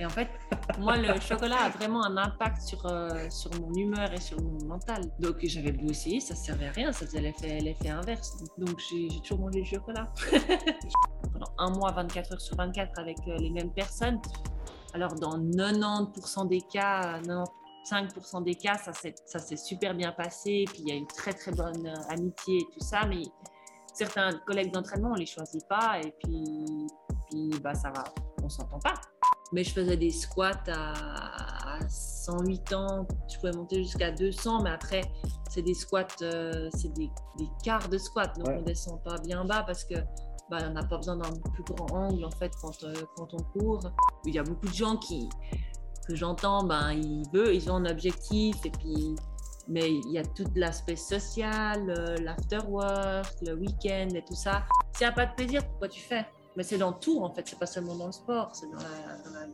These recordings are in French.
Et en fait, moi, le chocolat a vraiment un impact sur, euh, sur mon humeur et sur mon mental. Donc, j'avais beau essayer, ça ne servait à rien, ça faisait l'effet inverse. Donc, j'ai toujours mangé du chocolat. Pendant un mois, 24 heures sur 24 avec euh, les mêmes personnes. Alors, dans 90% des cas, 95% des cas, ça s'est super bien passé. Puis, il y a une très, très bonne euh, amitié et tout ça. Mais certains collègues d'entraînement, on les choisit pas. Et puis, puis bah, ça va, on s'entend pas. Mais je faisais des squats à, 108 ans, je pouvais monter jusqu'à 200, mais après, c'est des squats, euh, c'est des, quarts de squat, donc on descend pas bien bas parce que bah, on n'a pas besoin d'un plus grand angle en fait quand, euh, quand on court. Il y a beaucoup de gens qui, que j'entends, ben, ils veulent, ils ont un objectif et puis mais il y a tout l'aspect social, euh, l'afterwork, le week-end et tout ça. S'il n'y a pas de plaisir, pourquoi tu fais? Mais c'est dans tout, en fait. C'est pas seulement dans le sport, c'est dans la,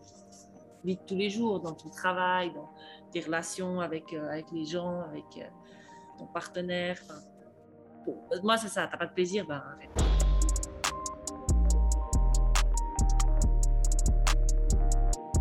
vie de tous les jours, dans ton travail, dans tes relations avec, euh, avec les gens, avec euh, ton partenaire. moi, c'est ça. T'as pas de plaisir, ben.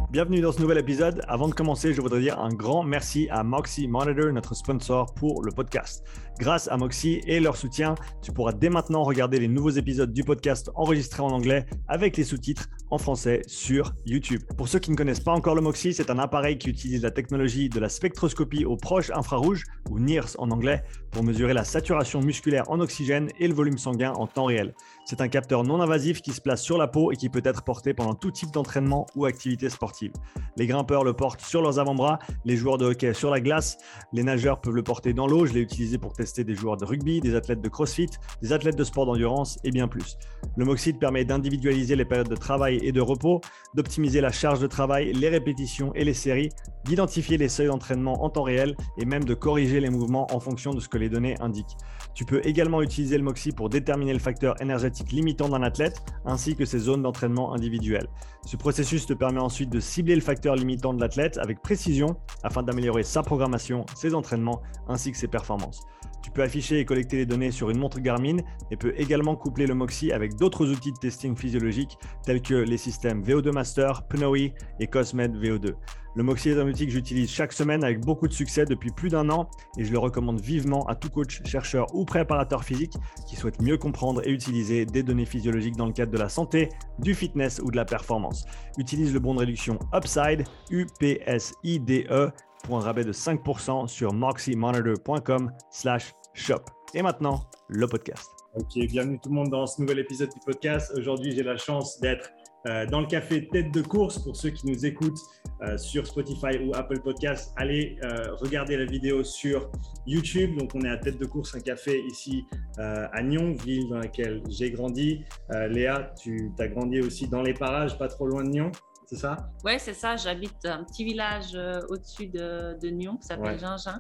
Bienvenue dans ce nouvel épisode. Avant de commencer, je voudrais dire un grand merci à Moxie Monitor, notre sponsor pour le podcast. Grâce à Moxie et leur soutien, tu pourras dès maintenant regarder les nouveaux épisodes du podcast enregistrés en anglais avec les sous-titres en français sur YouTube. Pour ceux qui ne connaissent pas encore le Moxie, c'est un appareil qui utilise la technologie de la spectroscopie au proche infrarouge, ou NIRS en anglais, pour mesurer la saturation musculaire en oxygène et le volume sanguin en temps réel. C'est un capteur non invasif qui se place sur la peau et qui peut être porté pendant tout type d'entraînement ou activité sportive. Les grimpeurs le portent sur leurs avant-bras, les joueurs de hockey sur la glace, les nageurs peuvent le porter dans l'eau. Je l'ai utilisé pour tester des joueurs de rugby, des athlètes de crossfit, des athlètes de sport d'endurance et bien plus. Le Moxide permet d'individualiser les périodes de travail et de repos, d'optimiser la charge de travail, les répétitions et les séries, d'identifier les seuils d'entraînement en temps réel et même de corriger les mouvements en fonction de ce que les données indiquent. Tu peux également utiliser le Moxi pour déterminer le facteur énergétique limitant d'un athlète ainsi que ses zones d'entraînement individuelles. Ce processus te permet ensuite de cibler le facteur limitant de l'athlète avec précision afin d'améliorer sa programmation, ses entraînements ainsi que ses performances. Tu peux afficher et collecter les données sur une montre Garmin et peux également coupler le Moxi avec d'autres outils de testing physiologique tels que les systèmes VO2 Master, Pnoe et Cosmed VO2. Le Moxie est j'utilise chaque semaine avec beaucoup de succès depuis plus d'un an et je le recommande vivement à tout coach, chercheur ou préparateur physique qui souhaite mieux comprendre et utiliser des données physiologiques dans le cadre de la santé, du fitness ou de la performance. Utilise le bon de réduction Upside, U-P-S-I-D-E, pour un rabais de 5% sur moximonitor.com slash shop. Et maintenant, le podcast. Ok, bienvenue tout le monde dans ce nouvel épisode du podcast. Aujourd'hui, j'ai la chance d'être euh, dans le café Tête de course. Pour ceux qui nous écoutent euh, sur Spotify ou Apple Podcast, allez euh, regarder la vidéo sur YouTube. Donc, on est à Tête de course, un café ici à Nyon, ville dans laquelle j'ai grandi. Léa, tu as grandi aussi dans les parages, pas trop loin de Nyon c'est ça? Oui, c'est ça. J'habite un petit village au-dessus de, de, Nyon qui s'appelle Gingin.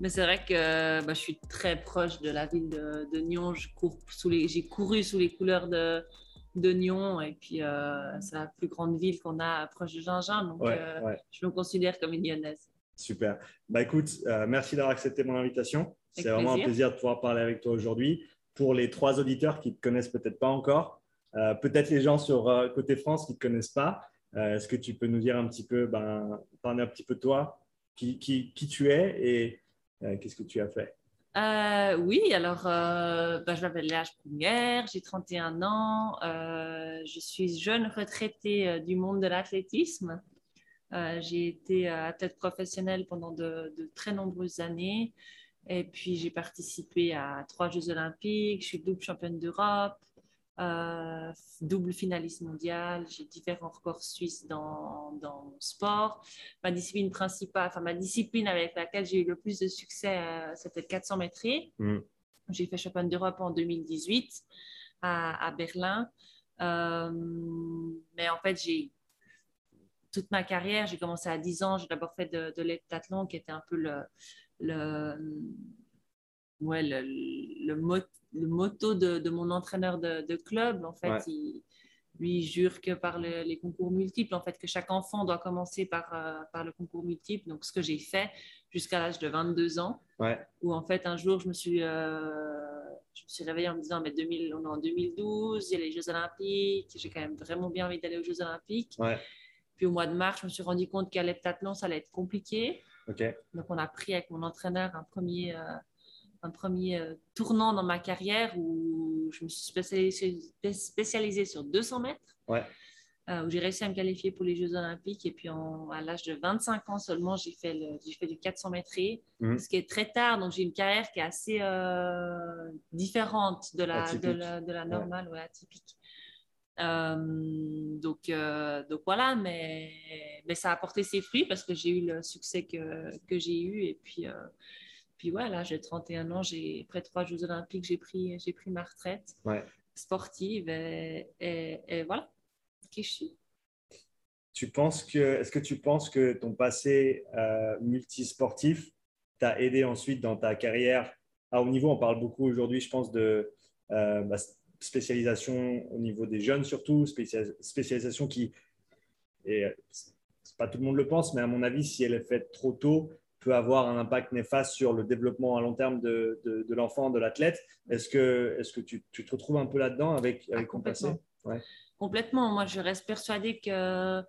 Mais c'est vrai que bah, je suis très proche de la ville de, de Nyon. J'ai couru sous les couleurs de, de Nyon et puis euh, c'est la plus grande ville qu'on a proche de Gingin, donc euh, je me considère comme une lyonnaise. Super. Bah écoute, euh, merci d'avoir accepté mon invitation. C'est vraiment un plaisir de pouvoir parler avec toi aujourd'hui. Pour les trois auditeurs qui ne te connaissent peut-être pas encore, peut-être les gens sur côté France qui ne te connaissent pas, est-ce que tu peux nous dire un petit peu, ben, parler un petit peu de toi, qui, qui, qui tu es et qu'est-ce que tu as fait? Euh, oui, alors euh, bah, je m'appelle Léa Sprunger, j'ai 31 ans, euh, je suis jeune retraitée du monde de l'athlétisme. j'ai été athlète professionnelle pendant de, très nombreuses années et puis j'ai participé à trois Jeux olympiques, je suis double championne d'Europe, euh, double finaliste mondial, j'ai différents records suisses dans, dans, mon sport. Ma discipline principale, enfin ma discipline avec laquelle j'ai eu le plus de succès, euh, c'était le 400 mètres. Mm. J'ai fait championne d'Europe en 2018 à, à Berlin. Euh, mais en fait, j'ai toute ma carrière, j'ai commencé à 10 ans, j'ai d'abord fait de, de l'heptathlon qui était un peu le, le, ouais, le, le, le motto de, mon entraîneur de, club. En fait, il, lui jure que par les concours multiples, en fait, que chaque enfant doit commencer par, euh, par le concours multiple. Donc, ce que j'ai fait jusqu'à l'âge de 22 ans, où en fait, un jour, je me suis, euh, je me suis réveillée en me disant, mais 2000, on est en 2012, il y a les Jeux Olympiques, j'ai quand même vraiment bien envie d'aller aux Jeux Olympiques. Puis au mois de mars, je me suis rendu compte qu'à l'heptathlon, ça allait être compliqué. Donc, on a pris avec mon entraîneur un premier, euh, un premier euh, tournant dans ma carrière où je me suis spécialisée, spécialisée sur 200 mètres. Ouais. euh, où j'ai réussi à me qualifier pour les Jeux Olympiques. Et puis, en- à l'âge de 25 ans seulement, j'ai fait, le- j'ai fait du 400 mètres, Mhm. ce qui est très tard. Donc, j'ai une carrière qui est assez euh, différente de la, de la, de la Ouais. normale, ouais, atypique. Euh, donc, donc voilà, mais, mais ça a porté ses fruits parce que j'ai eu le succès que, que j'ai eu. Et puis, puis voilà, j'ai 31 ans, j'ai, après trois Jeux Olympiques, j'ai pris, j'ai pris ma retraite Ouais. sportive et, et, et voilà qui je suis? Tu penses que, est-ce que tu penses que ton passé euh, multisportif t'a aidé ensuite dans ta carrière? À haut niveau On parle beaucoup aujourd'hui, je pense, de euh, bah, spécialisation au niveau des jeunes surtout, spécia- spécialisation qui, et euh, c'est pas tout le monde le pense, mais à mon avis, si elle est faite trop tôt, peut avoir un impact néfaste sur le développement à long terme de, de, de l'enfant, de l'athlète. Est-ce que, est-ce que tu, tu te retrouves un peu là-dedans avec, avec Ah, ton passé? complètement. Complètement. Moi, je reste persuadée que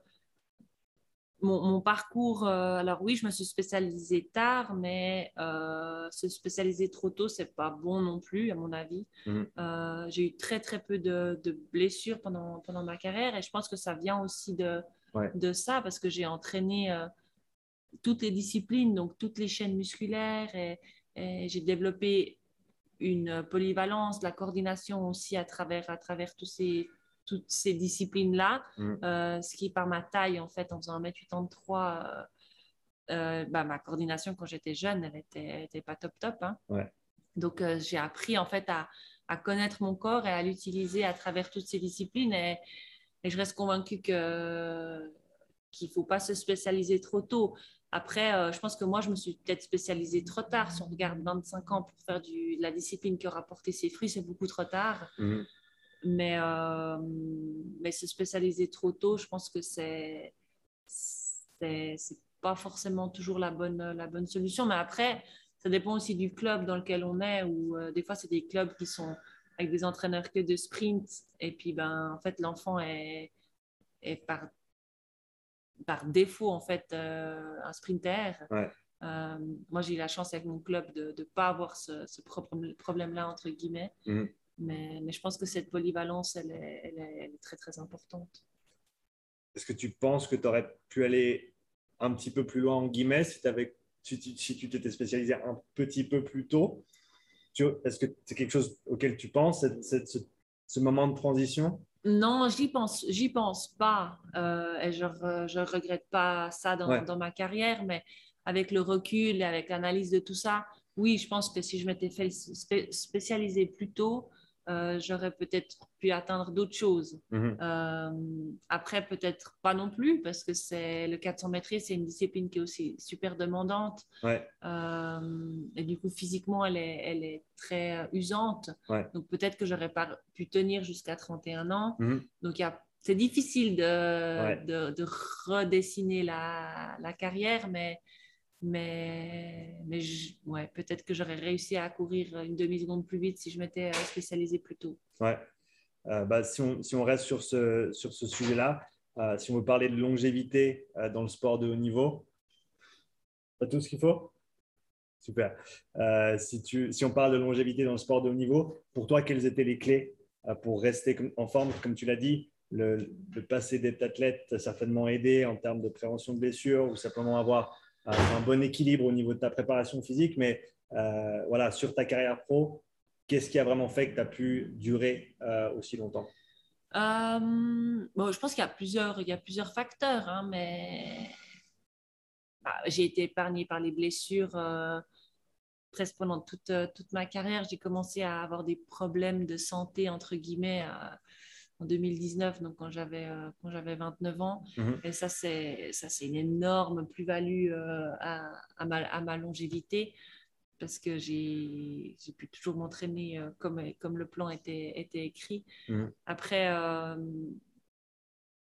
mon, mon parcours, euh, alors oui, je me suis spécialisée tard, mais euh, se spécialiser trop tôt, c'est pas bon non plus, à mon avis. Mhm. Euh, j'ai eu très, très peu de, de blessures pendant, pendant ma carrière et je pense que ça vient aussi de, Ouais. de ça parce que j'ai entraîné toutes les disciplines, donc toutes les chaînes musculaires et, et j'ai développé une polyvalence, la coordination aussi à travers, à travers tous ces, toutes ces disciplines-là, Mhm. Euh, ce qui par ma taille, en fait, en faisant 1m83, euh, euh, bah, ma coordination quand j'étais jeune, elle était, elle était pas top top. hein. Ouais. Donc, euh, j'ai appris en fait à, à connaître mon corps et à l'utiliser à travers toutes ces disciplines. Et, et je reste convaincue que qu'il faut pas se spécialiser trop tôt. Après, euh, je pense que moi, je me suis peut-être spécialisée trop tard. Si on regarde 25 ans pour faire du, de la discipline qui aura porté ses fruits, c'est beaucoup trop tard. Mhm. Mais, euh, mais se spécialiser trop tôt, je pense que c'est c'est c'est pas forcément toujours la bonne, la bonne solution. Mais après, ça dépend aussi du club dans lequel on est, ou euh, des fois, c'est des clubs qui sont avec des entraîneurs que de sprint. Et puis, ben, en fait, l'enfant est, est par, par défaut, en fait, euh, un sprinter. Ouais. Euh, moi, j'ai eu la chance avec mon club de ne pas avoir ce, ce problème-là, entre guillemets. Mhm. Mais, mais je pense que cette polyvalence, elle est, elle est, elle est très, très importante. Est-ce que tu penses que tu aurais pu aller un petit peu plus loin en guillemets si, t'avais- si tu si tu t'étais spécialisé un petit peu plus tôt? Est-ce que c'est quelque chose auquel tu penses, cette- cette- ce, ce moment de transition? Non, j'y pense, j'y pense pas. Euh, et je ne regrette pas ça dans, Ouais. dans ma carrière, mais avec le recul et avec l'analyse de tout ça, oui, je pense que si je m'étais fait spé- spécialiser plus tôt, euh, j'aurais peut-être pu atteindre d'autres choses. Mhm. Euh, après, peut-être pas non plus, parce que c'est le 400 mètres, c'est une discipline qui est aussi super demandante. Ouais, Euh, et du coup, physiquement, elle est, elle est très usante. Ouais. Donc, peut-être que j'aurais pas pu tenir jusqu'à 31 ans. Mhm. Donc, c'est difficile de, Ouais. de, de redessiner la, la carrière, mais, mais, mais je- ouais, peut-être que j'aurais réussi à courir une demi-seconde plus vite si je m'étais euh, spécialisée plus tôt. ouais. Euh, bah, si, on, si on reste sur ce, sur ce sujet-là, euh, si on veut parler de longévité dans le sport de haut niveau, pas tout ce qu'il faut? Super. Si, tu, si on parle de longévité dans le sport de haut niveau, pour toi, quelles étaient les clés pour rester en forme? Comme tu l'as dit, le, le passé d'être athlète t'a certainement aidé en termes de prévention de blessures ou simplement avoir un bon équilibre au niveau de ta préparation physique. Mais euh, voilà, sur ta carrière pro, qu'est-ce qui a vraiment fait que tu as pu durer euh, aussi longtemps? Euh, bon, je pense qu'il y a plusieurs, y a plusieurs facteurs, hein, mais bah, j'ai été épargnée par les blessures euh, presque pendant toute, euh, toute ma carrière. J'ai commencé à avoir des problèmes de santé, entre guillemets, euh, en 2019, donc quand j'avais euh, quand j'avais 29 ans. Mhm. Et ça, c'est ça, c'est une énorme plus-value euh, à, à, ma, à ma longévité parce que j'ai pu toujours m'entraîner euh, comme, comme le plan était, était écrit. Mhm. Après, euh,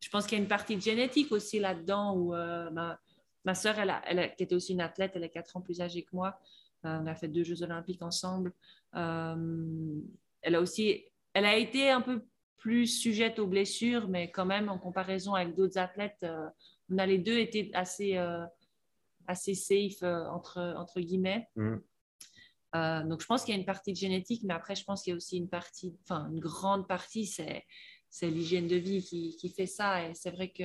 je pense qu'il y a une partie de génétique aussi là-dedans où euh, ma, ma soeur, elle, a- elle a- qui était aussi une athlète, elle est 4 ans plus âgée que moi. Euh, on a fait deux Jeux olympiques ensemble. Elle a aussi, elle a été un peu plus sujette aux blessures, mais quand même, en comparaison avec d'autres athlètes, on a les deux été assez, assez safe, entre, entre guillemets. Mm. Euh, donc, je pense qu'il y a une partie de génétique, mais après, je pense qu'il y a aussi une partie, enfin, une grande partie, c'est, c'est l'hygiène de vie qui, qui, fait ça. Et c'est vrai que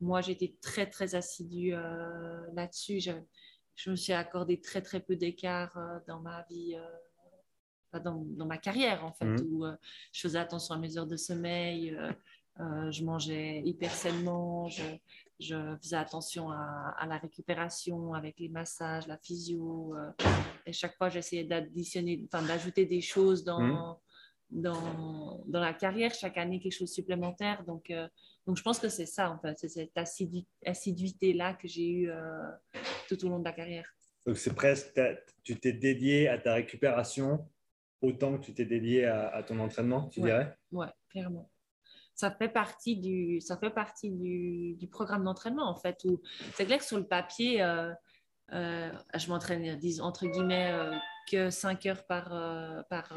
moi, j'étais très, très assidue euh, là-dessus. Je, je, me suis accordé très, très peu d'écart euh, dans ma vie, dans, dans, ma carrière, en fait, Mhm. où je faisais attention à mes heures de sommeil, je mangeais hyper sainement, je, je faisais attention à, à, la récupération avec les massages, la physio. euh, et chaque fois, j'essayais d'additionner, enfin, d'ajouter des choses dans, Mhm. dans, dans la carrière, chaque année quelque chose de supplémentaire. Donc, euh, donc je pense que c'est ça, en fait, c'est cette assidu- assiduité-là que j'ai eue euh, tout au long de la carrière. Donc, c'est presque, tu t'es dédié à ta récupération autant que tu t'es dédié à, à ton entraînement, tu Ouais. dirais? Ouais, clairement. Ça fait partie du, ça fait partie du, du programme d'entraînement, en fait. C'est clair que sur le papier, euh, euh, je m'entraîne, entre guillemets, euh, que 5 heures par, par,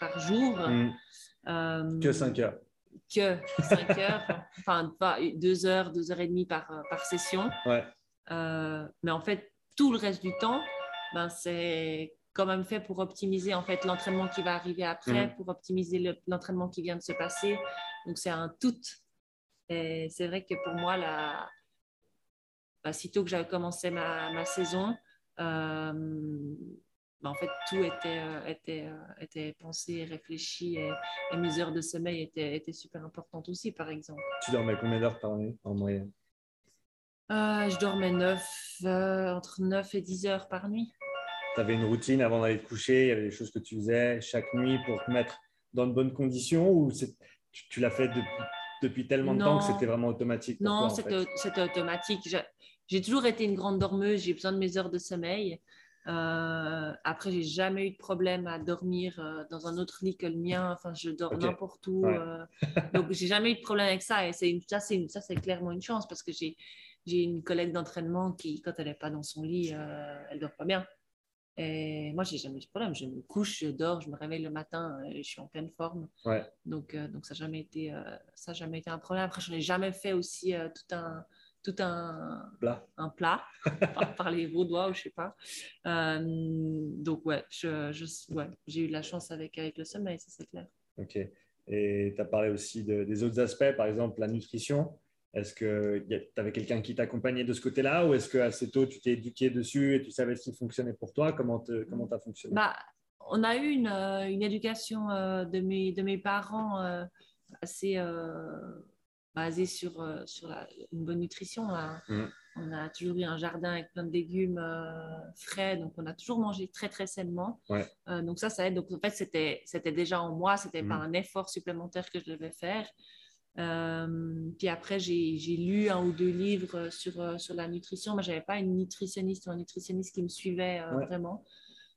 par jour. Mm. Euh, Que 5 heures. Que 5 heures, enfin, pas 2 heures, 2 heures et demie par, par session. Ouais. Mais en fait, tout le reste du temps, ben, c'est quand même fait pour optimiser en fait l'entraînement qui va arriver après, Mhm. pour optimiser le- l'entraînement qui vient de se passer. Donc c'est un tout. Et c'est vrai que pour moi, la... ben, sitôt que j'avais commencé ma, ma saison, euh, ben, en fait tout était, euh, était, euh, était pensé, réfléchi et, et mes heures de sommeil étaient, étaient super importantes aussi, par exemple. Tu dormais combien d'heures par nuit en moyenne? Je dormais 9, entre 9 et 10 heures par nuit. Tu avais une routine avant d'aller te coucher, il y avait des choses que tu faisais chaque nuit pour te mettre dans de bonnes conditions ou tu, tu l'as fait depuis, depuis tellement de temps que c'était vraiment automatique Non, c'était automatique. J'ai toujours été une grande dormeuse, j'ai besoin de mes heures de sommeil. Euh, après, j'ai jamais eu de problème à dormir euh, dans un autre lit que le mien. Enfin, je dors n'importe où. Ouais. euh, donc, j'ai jamais eu de problème avec ça. Et c'est une- ça, c'est une- ça, c'est clairement une chance parce que j'ai j'ai une collègue d'entraînement qui, quand elle n'est pas dans son lit, euh, elle dort pas bien. Et moi, j'ai jamais eu de problème. Je me couche, je dors, je me réveille le matin euh, et je suis en pleine forme. Ouais. Donc, euh, donc ça n'a jamais, été, euh, ça a jamais été un problème. Après, je n'ai jamais fait aussi euh, tout un, tout un, Plat. un plat par, par les vaudois ou je sais pas. Euh, donc, ouais, je, je- ouais, j'ai eu de la chance avec, avec le sommeil, ça c'est clair. Ok. Et tu as parlé aussi de- des autres aspects, par exemple la nutrition. Est-ce que tu avais quelqu'un qui t'accompagnait de ce côté-là ou est-ce que assez tôt tu t'es éduqué dessus et tu savais ce qui fonctionnait pour toi? Comment tu comment as fonctionné? Bah, on a eu une, euh, une éducation euh, de, mes, de mes parents euh, assez euh, basée sur, sur la, une bonne nutrition. là. Mhm. On a toujours eu un jardin avec plein de légumes euh, frais, donc on a toujours mangé très très sainement. Ouais. Euh, donc ça, ça aide. Donc en fait, c'était déjà en moi, c'était pas Mhm. un effort supplémentaire que je devais faire. Euh, puis après, j'ai lu un ou deux livres sur, euh, sur la nutrition, mais je n'avais pas une nutritionniste ou un nutritionniste qui me suivait euh, Ouais. vraiment.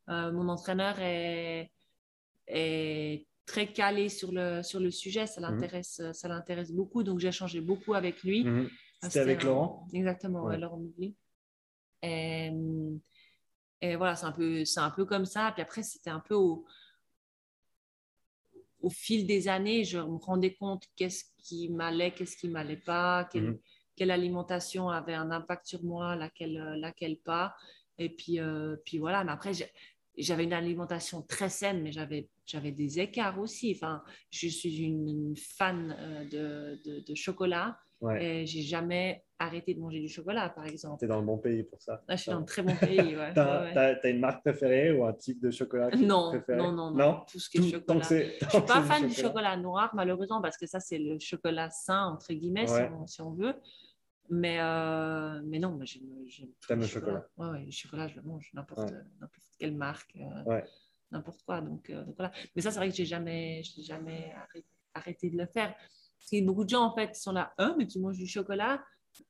Euh, mon entraîneur est, est très calé sur le, sur le sujet, ça l'intéresse ça l'intéresse beaucoup, donc j'ai changé beaucoup avec lui. Mhm. Ah, C'était avec Laurent? Exactement, ouais. Laurent Mouvly. Et, et voilà, c'est un, peu, c'est un peu comme ça. Puis après, c'était un peu au, au fil des années, je me rendais compte qu'est-ce qui m'allait, qu'est-ce qui m'allait pas, quelle, Mhm. quelle alimentation avait un impact sur moi, laquelle, euh, laquelle pas. Et puis, euh, puis voilà, mais après, j'avais une alimentation très saine, mais j'avais, j'avais des écarts aussi. Enfin, je suis une, une fan euh, de, de, de chocolat. Ouais. Et j'ai jamais arrêté de manger du chocolat, par exemple. Tu es dans le bon pays pour ça. Je suis dans un très bon pays. Ouais. Tu as, Ouais, une marque préférée ou un type de chocolat Non, préfères? non, non, non, Non? Tout ce qui est tant chocolat. Je tant suis pas fan du chocolat noir, malheureusement, parce que ça, c'est le chocolat sain, entre guillemets, si on, si on veut. Mais, euh, mais non, moi, j'aime le le chocolat. Ouais, le chocolat, je le mange, n'importe quelle marque, euh, Ouais. n'importe quoi. Donc, euh, donc voilà. Mais ça, c'est vrai que jamais, j'ai jamais arrêté, arrêté de le faire. Parce qu'il y a beaucoup de gens, en fait, sont là, hein, mais tu manges du chocolat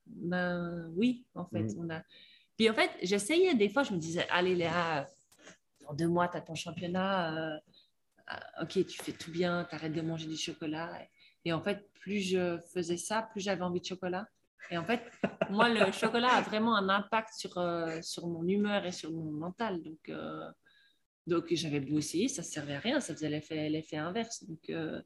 Ben oui, en fait. On a... Puis en fait, j'essayais, des fois, je me disais, allez Léa, dans deux mois, tu as ton championnat. euh, ah, ok, tu fais tout bien, tu arrêtes de manger du chocolat. Et en fait, plus je faisais ça, plus j'avais envie de chocolat. Et en fait, moi, le chocolat a vraiment un impact sur, euh, sur mon humeur et sur mon mental. Donc, euh, donc j'avais beau essayer, ça ne servait à rien, ça faisait l'effet, l'effet inverse. Donc, euh,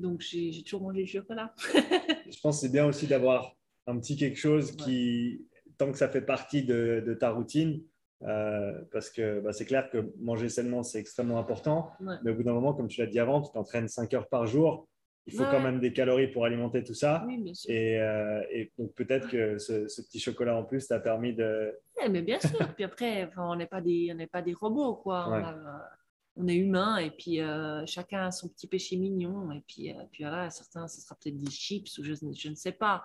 Donc, j'ai toujours mangé du chocolat. je pense que c'est bien aussi d'avoir un petit quelque chose qui, tant que ça fait partie de, ta routine, euh, parce que bah, c'est clair que manger sainement, c'est extrêmement important. Mais au bout d'un moment, comme tu l'as dit avant, tu t'entraînes 5 heures par jour. Il faut quand même des calories pour alimenter tout ça. Et, euh, et, donc peut-être que ce, petit chocolat en plus t'a permis de... mais bien sûr. puis après, on n'est pas, des, pas des robots. quoi. On, est humain et puis euh, chacun a son petit péché mignon. Et puis, puis voilà, certains, ce sera peut-être des chips ou je, je ne sais pas.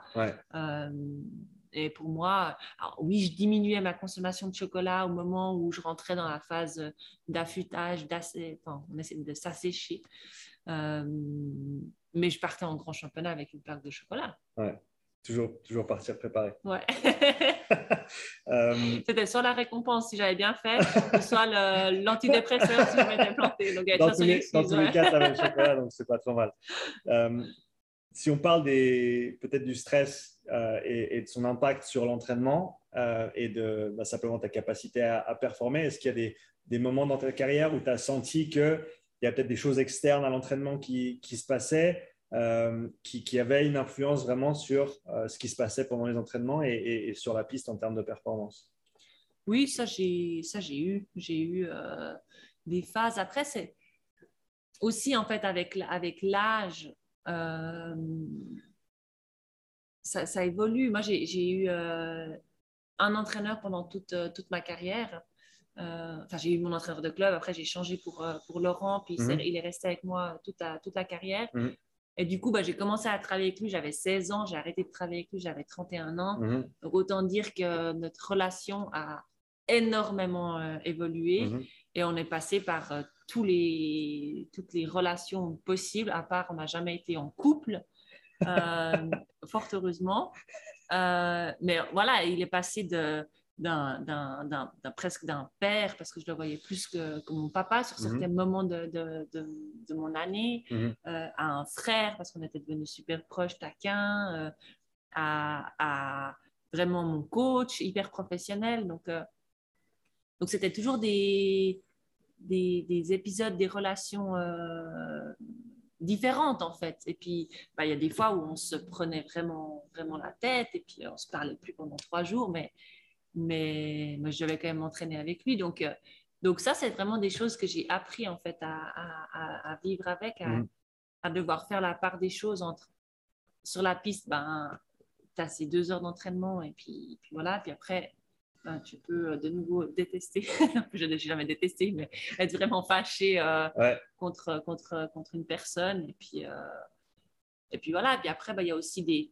Et pour moi, oui, je diminuais ma consommation de chocolat au moment où je rentrais dans la phase d'affûtage, enfin, on essaie de s'assécher. Euh, mais je partais en grand championnat avec une plaque de chocolat. Ouais. Toujours, toujours partir préparé. Ouais. Euh, C'était soit la récompense si j'avais bien fait, soit l'antidépresseur si je m'étais planté. Donc, dans, tous les, dans tous les cas, tu avais le chocolat, donc c'est pas trop mal. Euh, si on parle peut-être du stress euh, et, de son impact sur l'entraînement euh, et de bah, simplement ta capacité à, performer, est-ce qu'il y a des, moments dans ta carrière où tu as senti qu'il y a peut-être des choses externes à l'entraînement qui, se passaient, euh, qui, avaient une influence vraiment sur ce qui se passait pendant les entraînements et, sur la piste en termes de performance Oui, ça j'ai eu. J'ai eu des phases. Après, c'est aussi en fait avec, avec l'âge euh, ça, évolue. Moi, j'ai eu euh, un entraîneur pendant toute, euh, toute ma carrière. enfin, j'ai eu mon entraîneur de club. Après, j'ai changé pour, pour Laurent. Puis mhm. il est resté avec moi toute la, toute la carrière. Mhm. Et du coup, bah, j'ai commencé à travailler avec lui. J'avais 16 ans. J'ai arrêté de travailler avec lui. J'avais 31 ans. Mhm. Donc, autant dire que notre relation a énormément évolué. Et on est passé par tous les, toutes les relations possibles, à part on n'a jamais été en couple, euh, fort heureusement. Euh, mais voilà, il est passé de, d'un, presque d'un père, parce que je le voyais plus que, mon papa sur mhm. certains moments de, de, de, mon année, mhm. euh, à un frère, parce qu'on était devenus super proches, taquins, à, à, vraiment mon coach, hyper professionnel. Donc, donc c'était toujours des, des, épisodes, des relations euh, différentes en fait. Et puis, bah, il y a des fois où on se prenait vraiment, vraiment la tête et puis on se parlait plus pendant trois jours, mais, mais, je devais quand même m'entraîner avec lui. Donc, euh, donc ça, c'est vraiment des choses que j'ai appris en fait à, à, vivre avec, mm. à, devoir faire la part des choses entre sur la piste, ben, tu as ces deux heures d'entraînement et puis, puis voilà, puis après, ben, tu peux euh, de nouveau détester, je n'ai jamais détesté, mais être vraiment fâché euh, contre, contre, contre une personne. Et puis, euh, et puis voilà, puis après, ben, il y a aussi des...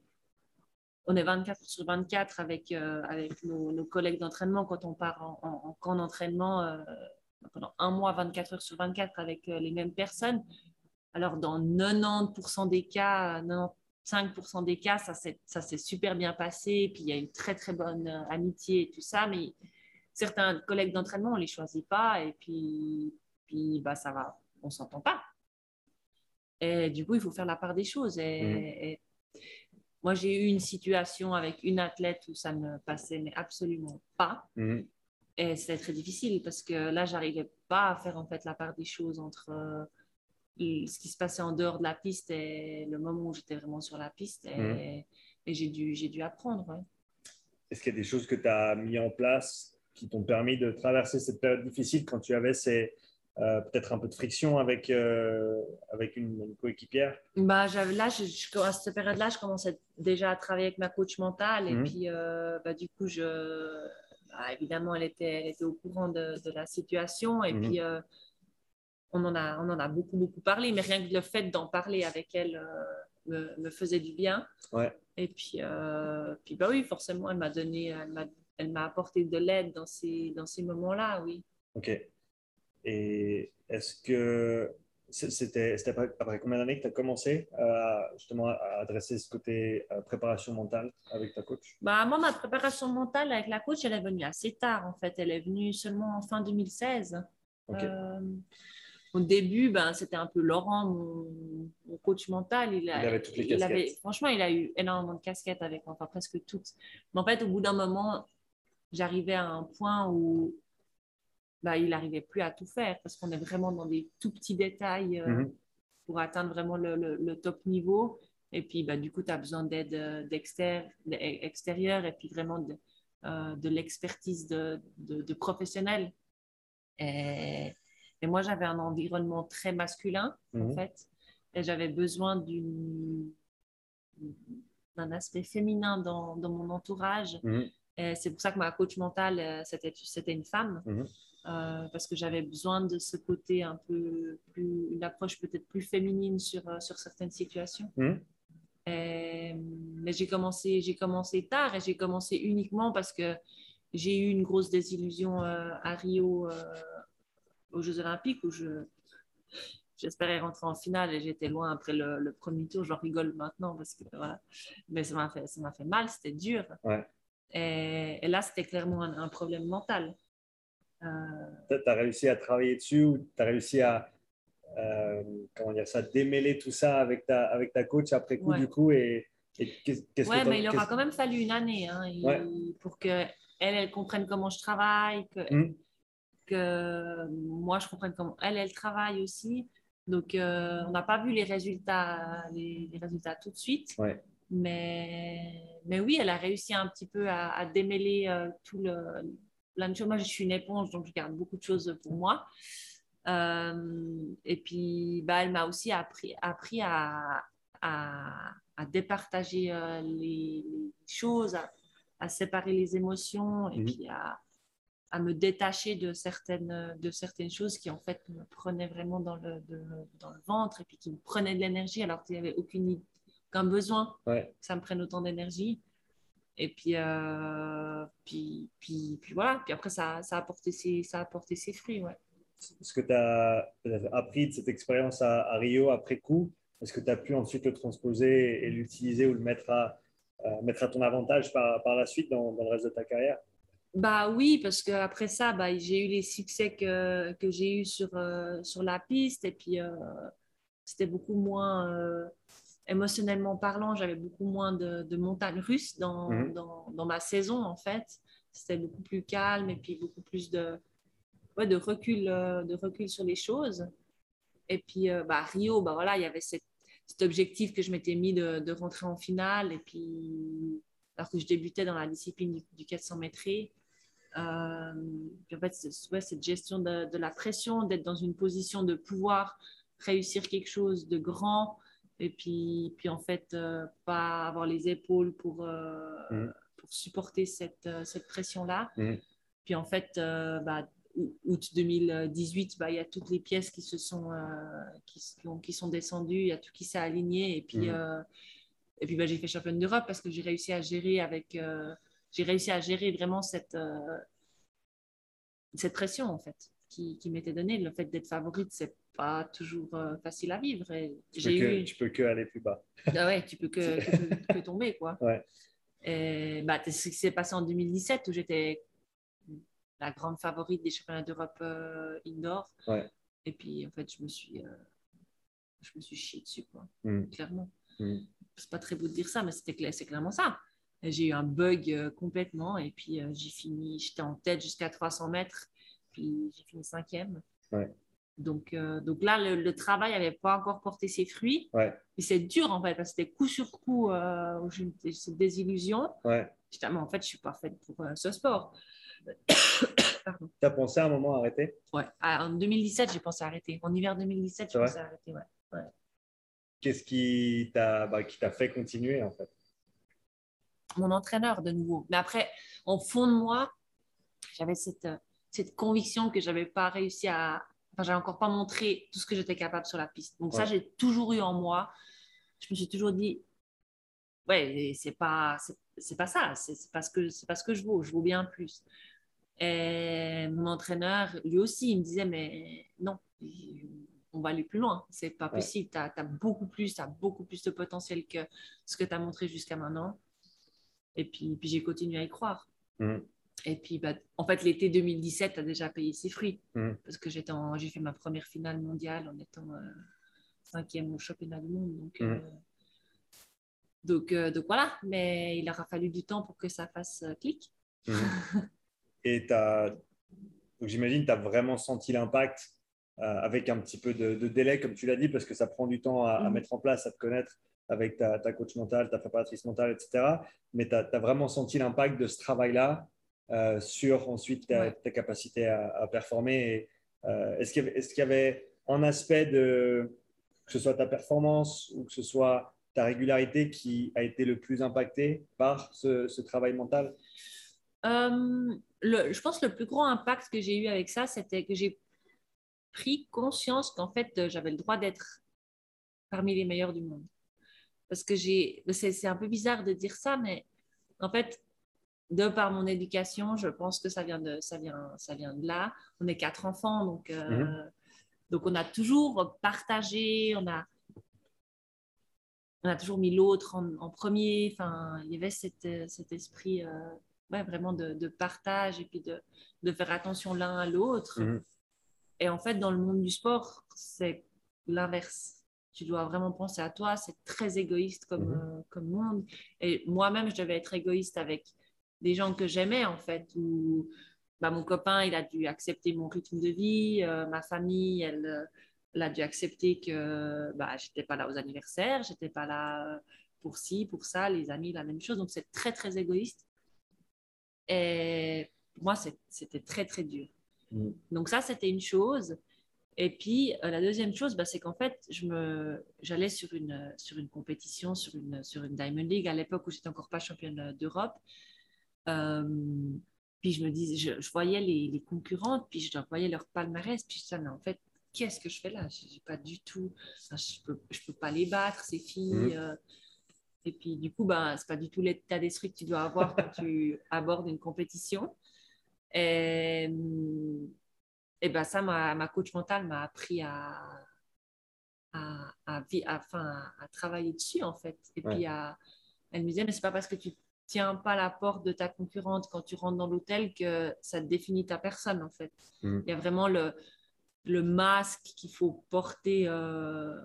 On est 24 sur 24 avec, avec nos, collègues d'entraînement quand on part en, en, camp d'entraînement pendant un mois, 24 heures sur 24 avec les mêmes personnes. Alors, dans 90% des cas, 90 5% des cas, ça s'est super bien passé, puis il y a une très très bonne euh, amitié et tout ça, mais certains collègues d'entraînement, on ne les choisit pas, et puis, puis bah, ça va, on ne s'entend pas. Et du coup, il faut faire la part des choses. Et, mmh. Moi, j'ai eu une situation avec une athlète où ça ne passait mais absolument pas. Mmh. Et c'était très difficile parce que là, j'arrivais pas à faire en fait la part des choses entre euh, ce qui se passait en dehors de la piste et le moment où j'étais vraiment sur la piste. Et, mhm. j'ai dû, dû apprendre. Est-ce qu'il y a des choses que tu as mis en place qui t'ont permis de traverser cette période difficile quand tu avais ces, euh, peut-être un peu de friction avec, euh, avec une, coéquipière bah, là, je, à cette période-là, je commençais déjà à travailler avec ma coach mentale. Et mhm. puis, euh, bah, du coup, je, bah, évidemment, elle était, elle était au courant de, de la situation. Et mhm. puis, on en, a, on en a beaucoup, beaucoup parlé, mais rien que le fait d'en parler avec elle me, faisait du bien. Ouais. Et puis, puis bah oui, forcément, elle m'a donné, elle m'a apporté de l'aide dans ces, dans ces moments-là, oui. Ok. Et est-ce que c'était après, après, combien d'années que tu as commencé à, justement à adresser ce côté euh, préparation mentale avec ta coach? Bah, Moi, ma préparation mentale avec la coach, elle est venue assez tard en fait. Elle est venue seulement en fin 2016. Ok au début, ben, c'était un peu Laurent, mon, coach mental. Il, avait toutes les casquettes. franchement, il a eu énormément de casquettes avec moi, enfin presque toutes. Mais en fait, au bout d'un moment, j'arrivais à un point où ben, il n'arrivait plus à tout faire parce qu'on est vraiment dans des tout petits détails. Euh, mhm. pour atteindre vraiment le, le, top niveau. Et puis, bah, du coup, tu as besoin d'aide euh, extérieure et puis vraiment de, euh, de l'expertise de, de, professionnels. Et, et moi, j'avais un environnement très masculin, en mhm. fait. Et j'avais besoin d'un aspect féminin dans, dans mon entourage. Mhm. C'est pour ça que ma coach mentale, c'était une femme. Euh, parce que j'avais besoin de ce côté un peu plus, une approche peut-être plus féminine sur, euh, sur certaines situations. Mhm. mais j'ai commencé, j'ai commencé tard et j'ai commencé uniquement parce que j'ai eu une grosse désillusion à Rio aux Jeux Olympiques où je, j'espérais rentrer en finale et j'étais loin après le, premier tour. J'en rigole maintenant parce que voilà. Mais ça m'a fait, ça m'a fait mal, c'était dur. Ouais. Et, là, c'était clairement un, problème mental. Euh... Tu as réussi à travailler dessus ou tu as réussi à euh, comment dire ça, démêler tout ça avec ta, avec ta coach après coup du coup et, qu'est-ce ouais, mais il aura quand même fallu une année hein, pour que elle, elle comprenne comment je travaille, que, hmm. que moi je comprenne comment elle, elle travaille aussi. Donc, euh, on n'a pas vu les résultats, les, les, résultats tout de suite. Ouais. Mais, mais oui, elle a réussi un petit peu à, démêler euh, tout le, plein de choses. Moi, je suis une éponge, donc je garde beaucoup de choses pour moi. Euh, et puis, bah, elle m'a aussi appris, appris à, à, à départager euh, les, choses, à, séparer les émotions et mhm. puis à, à, me détacher de certaines, de certaines choses qui, en fait, me prenaient vraiment dans le, dans le ventre et puis qui me prenaient de l'énergie alors qu'il n'y avait aucune qu'un besoin que ça me prenne autant d'énergie. Et puis, euh, puis, puis, puis, voilà. Puis après, ça, ça, a porté ses, ça a porté ses fruits. Ouais. Ce que tu as appris de cette expérience à, Rio après coup, est-ce que tu as pu ensuite le transposer et l'utiliser ou le mettre à, mettre à ton avantage par, par la suite dans, dans, le reste de ta carrière? Bah oui, parce qu'après ça, bah, j'ai eu les succès que, que j'ai eu sur, euh, sur la piste et puis euh, c'était beaucoup moins émotionnellement parlant, j'avais beaucoup moins de, de montagnes russes dans, mhm. dans, dans, ma saison, en fait. C'était beaucoup plus calme et puis beaucoup plus de, ouais, de, recul, euh, de recul sur les choses. Et puis, euh, bah, Rio, bah, voilà, il y avait cet objectif que je m'étais mis de, de, rentrer en finale. Et puis, alors que je débutais dans la discipline du, 400 mètres. Euh, en fait, ouais, cette gestion de, de la pression, d'être dans une position de pouvoir réussir quelque chose de grand, et puis, puis en fait, euh, pas avoir les épaules pour, euh, mm. pour supporter cette, euh, cette pression-là. Mm. Puis en fait, bah, août 2018, bah, il y a toutes les pièces qui, se sont, qui, qui, sont descendues, il y a tout qui s'est aligné. Et puis, mm. et puis bah, j'ai fait championne d'Europe parce que j'ai réussi à gérer avec... j'ai réussi à gérer vraiment cette, cette pression, en fait, qui, qui m'était donnée. Le fait d'être favorite, c'est pas toujours euh, facile à vivre. Et tu, peux que, eu... tu peux que aller plus bas. Ah ouais, tu peux que, que, tomber, quoi. Ouais. Et bah, c'est ce qui s'est passé en 2017 où j'étais la grande favorite des championnats d'Europe euh, indoor. Ouais. Et puis, en fait, je me suis, euh, je me suis chié dessus, quoi. Hmm. Clairement. Hmm. C'est pas très beau de dire ça, mais c'était c'est clairement ça. J'ai eu un bug complètement et puis j'ai fini, j'étais en tête jusqu'à 300 mètres, puis j'ai fini cinquième. Ouais. Donc, euh, donc là, le, travail n'avait pas encore porté ses fruits. Ouais. Et c'est dur en fait, parce que c'était coup sur coup, euh, cette désillusion. Ouais. J'étais, mais en fait, je ne suis pas faite pour euh, ce sport. tu as pensé à un moment à arrêter? Ouais, ah, en 2017, j'ai pensé à arrêter. En hiver 2017, j'ai pensé à arrêter. Ouais. Qu'est-ce qui t'a bah, qui t'a fait continuer en fait? Mon entraîneur de nouveau. Mais après, en fond de moi, j'avais cette, cette conviction que je n'avais pas réussi à, Enfin, j'avais encore pas montré tout ce que j'étais capable sur la piste. Donc ça, j'ai toujours eu en moi. Je me suis toujours dit, ouais, c'est pas, c'est pas ça. C'est parce que c'est parce que je vaux. Je vaux bien plus. Et mon entraîneur, lui aussi, il me disait, mais non, on va aller plus loin. C'est pas possible. Tu as, beaucoup plus, as beaucoup plus de potentiel que ce que tu as montré jusqu'à maintenant. Et puis, puis j'ai continué à y croire. Mmh. Et puis, bah, en fait, l'été 2017 a déjà payé ses fruits mmh. parce que j'ai fait ma première finale mondiale en étant euh, cinquième au championnat du monde. Donc, mmh. euh, donc, euh, donc, voilà, mais il aura fallu du temps pour que ça fasse clic. Mmh. Et j'imagine, tu as vraiment senti l'impact avec un petit peu de, délai, comme tu l'as dit, parce que ça prend du temps à, mettre en place, à te connaître avec ta, ta coach mentale, ta préparatrice mentale, etc. Mais tu as, vraiment senti l'impact de ce travail-là euh, sur ensuite ta, capacité à, à performer. Euh, Est-ce qu'il y, qu'il y avait un aspect de que ce soit ta performance ou que ce soit ta régularité qui a été le plus impacté par ce, ce travail mental? Euh, le, je pense que le plus grand impact que j'ai eu avec ça, c'était que j'ai pris conscience qu'en fait, j'avais le droit d'être parmi les meilleurs du monde. Parce que j'ai, c'est un peu bizarre de dire ça, mais en fait, de par mon éducation, je pense que ça vient de, ça vient, ça vient de là. On est quatre enfants, donc, euh, Mhm. donc on a toujours partagé, on a, on a toujours mis l'autre en, en premier. Enfin, il y avait cet, cet esprit euh, ouais, vraiment de, de partage et puis de, de faire attention l'un à l'autre. Mhm. Et en fait, dans le monde du sport, c'est l'inverse. Tu dois vraiment penser à toi. C'est très égoïste comme, Mhm. euh, comme monde. Et moi-même, je devais être égoïste avec des gens que j'aimais, en fait. Où, bah, mon copain, il a dû accepter mon rythme de vie. Euh, ma famille, elle, euh, elle a dû accepter que bah, je n'étais pas là aux anniversaires. Je n'étais pas là pour ci, pour ça. Les amis, la même chose. Donc, c'est très, très égoïste. Et pour moi, c'était très, très dur. Mhm. Donc ça, c'était une chose. Et puis, euh, la deuxième chose, bah, c'est qu'en fait, je me, j'allais sur une, sur une compétition, sur une, sur une Diamond League à l'époque où j'étais encore pas championne d'Europe. Euh, puis je me disais, je, je voyais les, les concurrentes, puis je voyais leur palmarès, puis je disais, mais en fait, qu'est-ce que je fais là? J'ai pas du tout, enfin, je peux, je peux pas les battre ces filles. Mhm. euh. et puis du coup, ben, c'est pas du tout l'état d'esprit que tu dois avoir quand tu abordes une compétition. Et, et ben ça, ma, ma coach mentale m'a appris à, à, à, à- à travailler dessus, en fait. Et Ouais. puis, à, elle me disait, mais c'est pas parce que tu tiens pas la porte de ta concurrente quand tu rentres dans l'hôtel que ça définit ta personne, en fait. Mhm. Il y a vraiment le, le masque qu'il faut porter euh,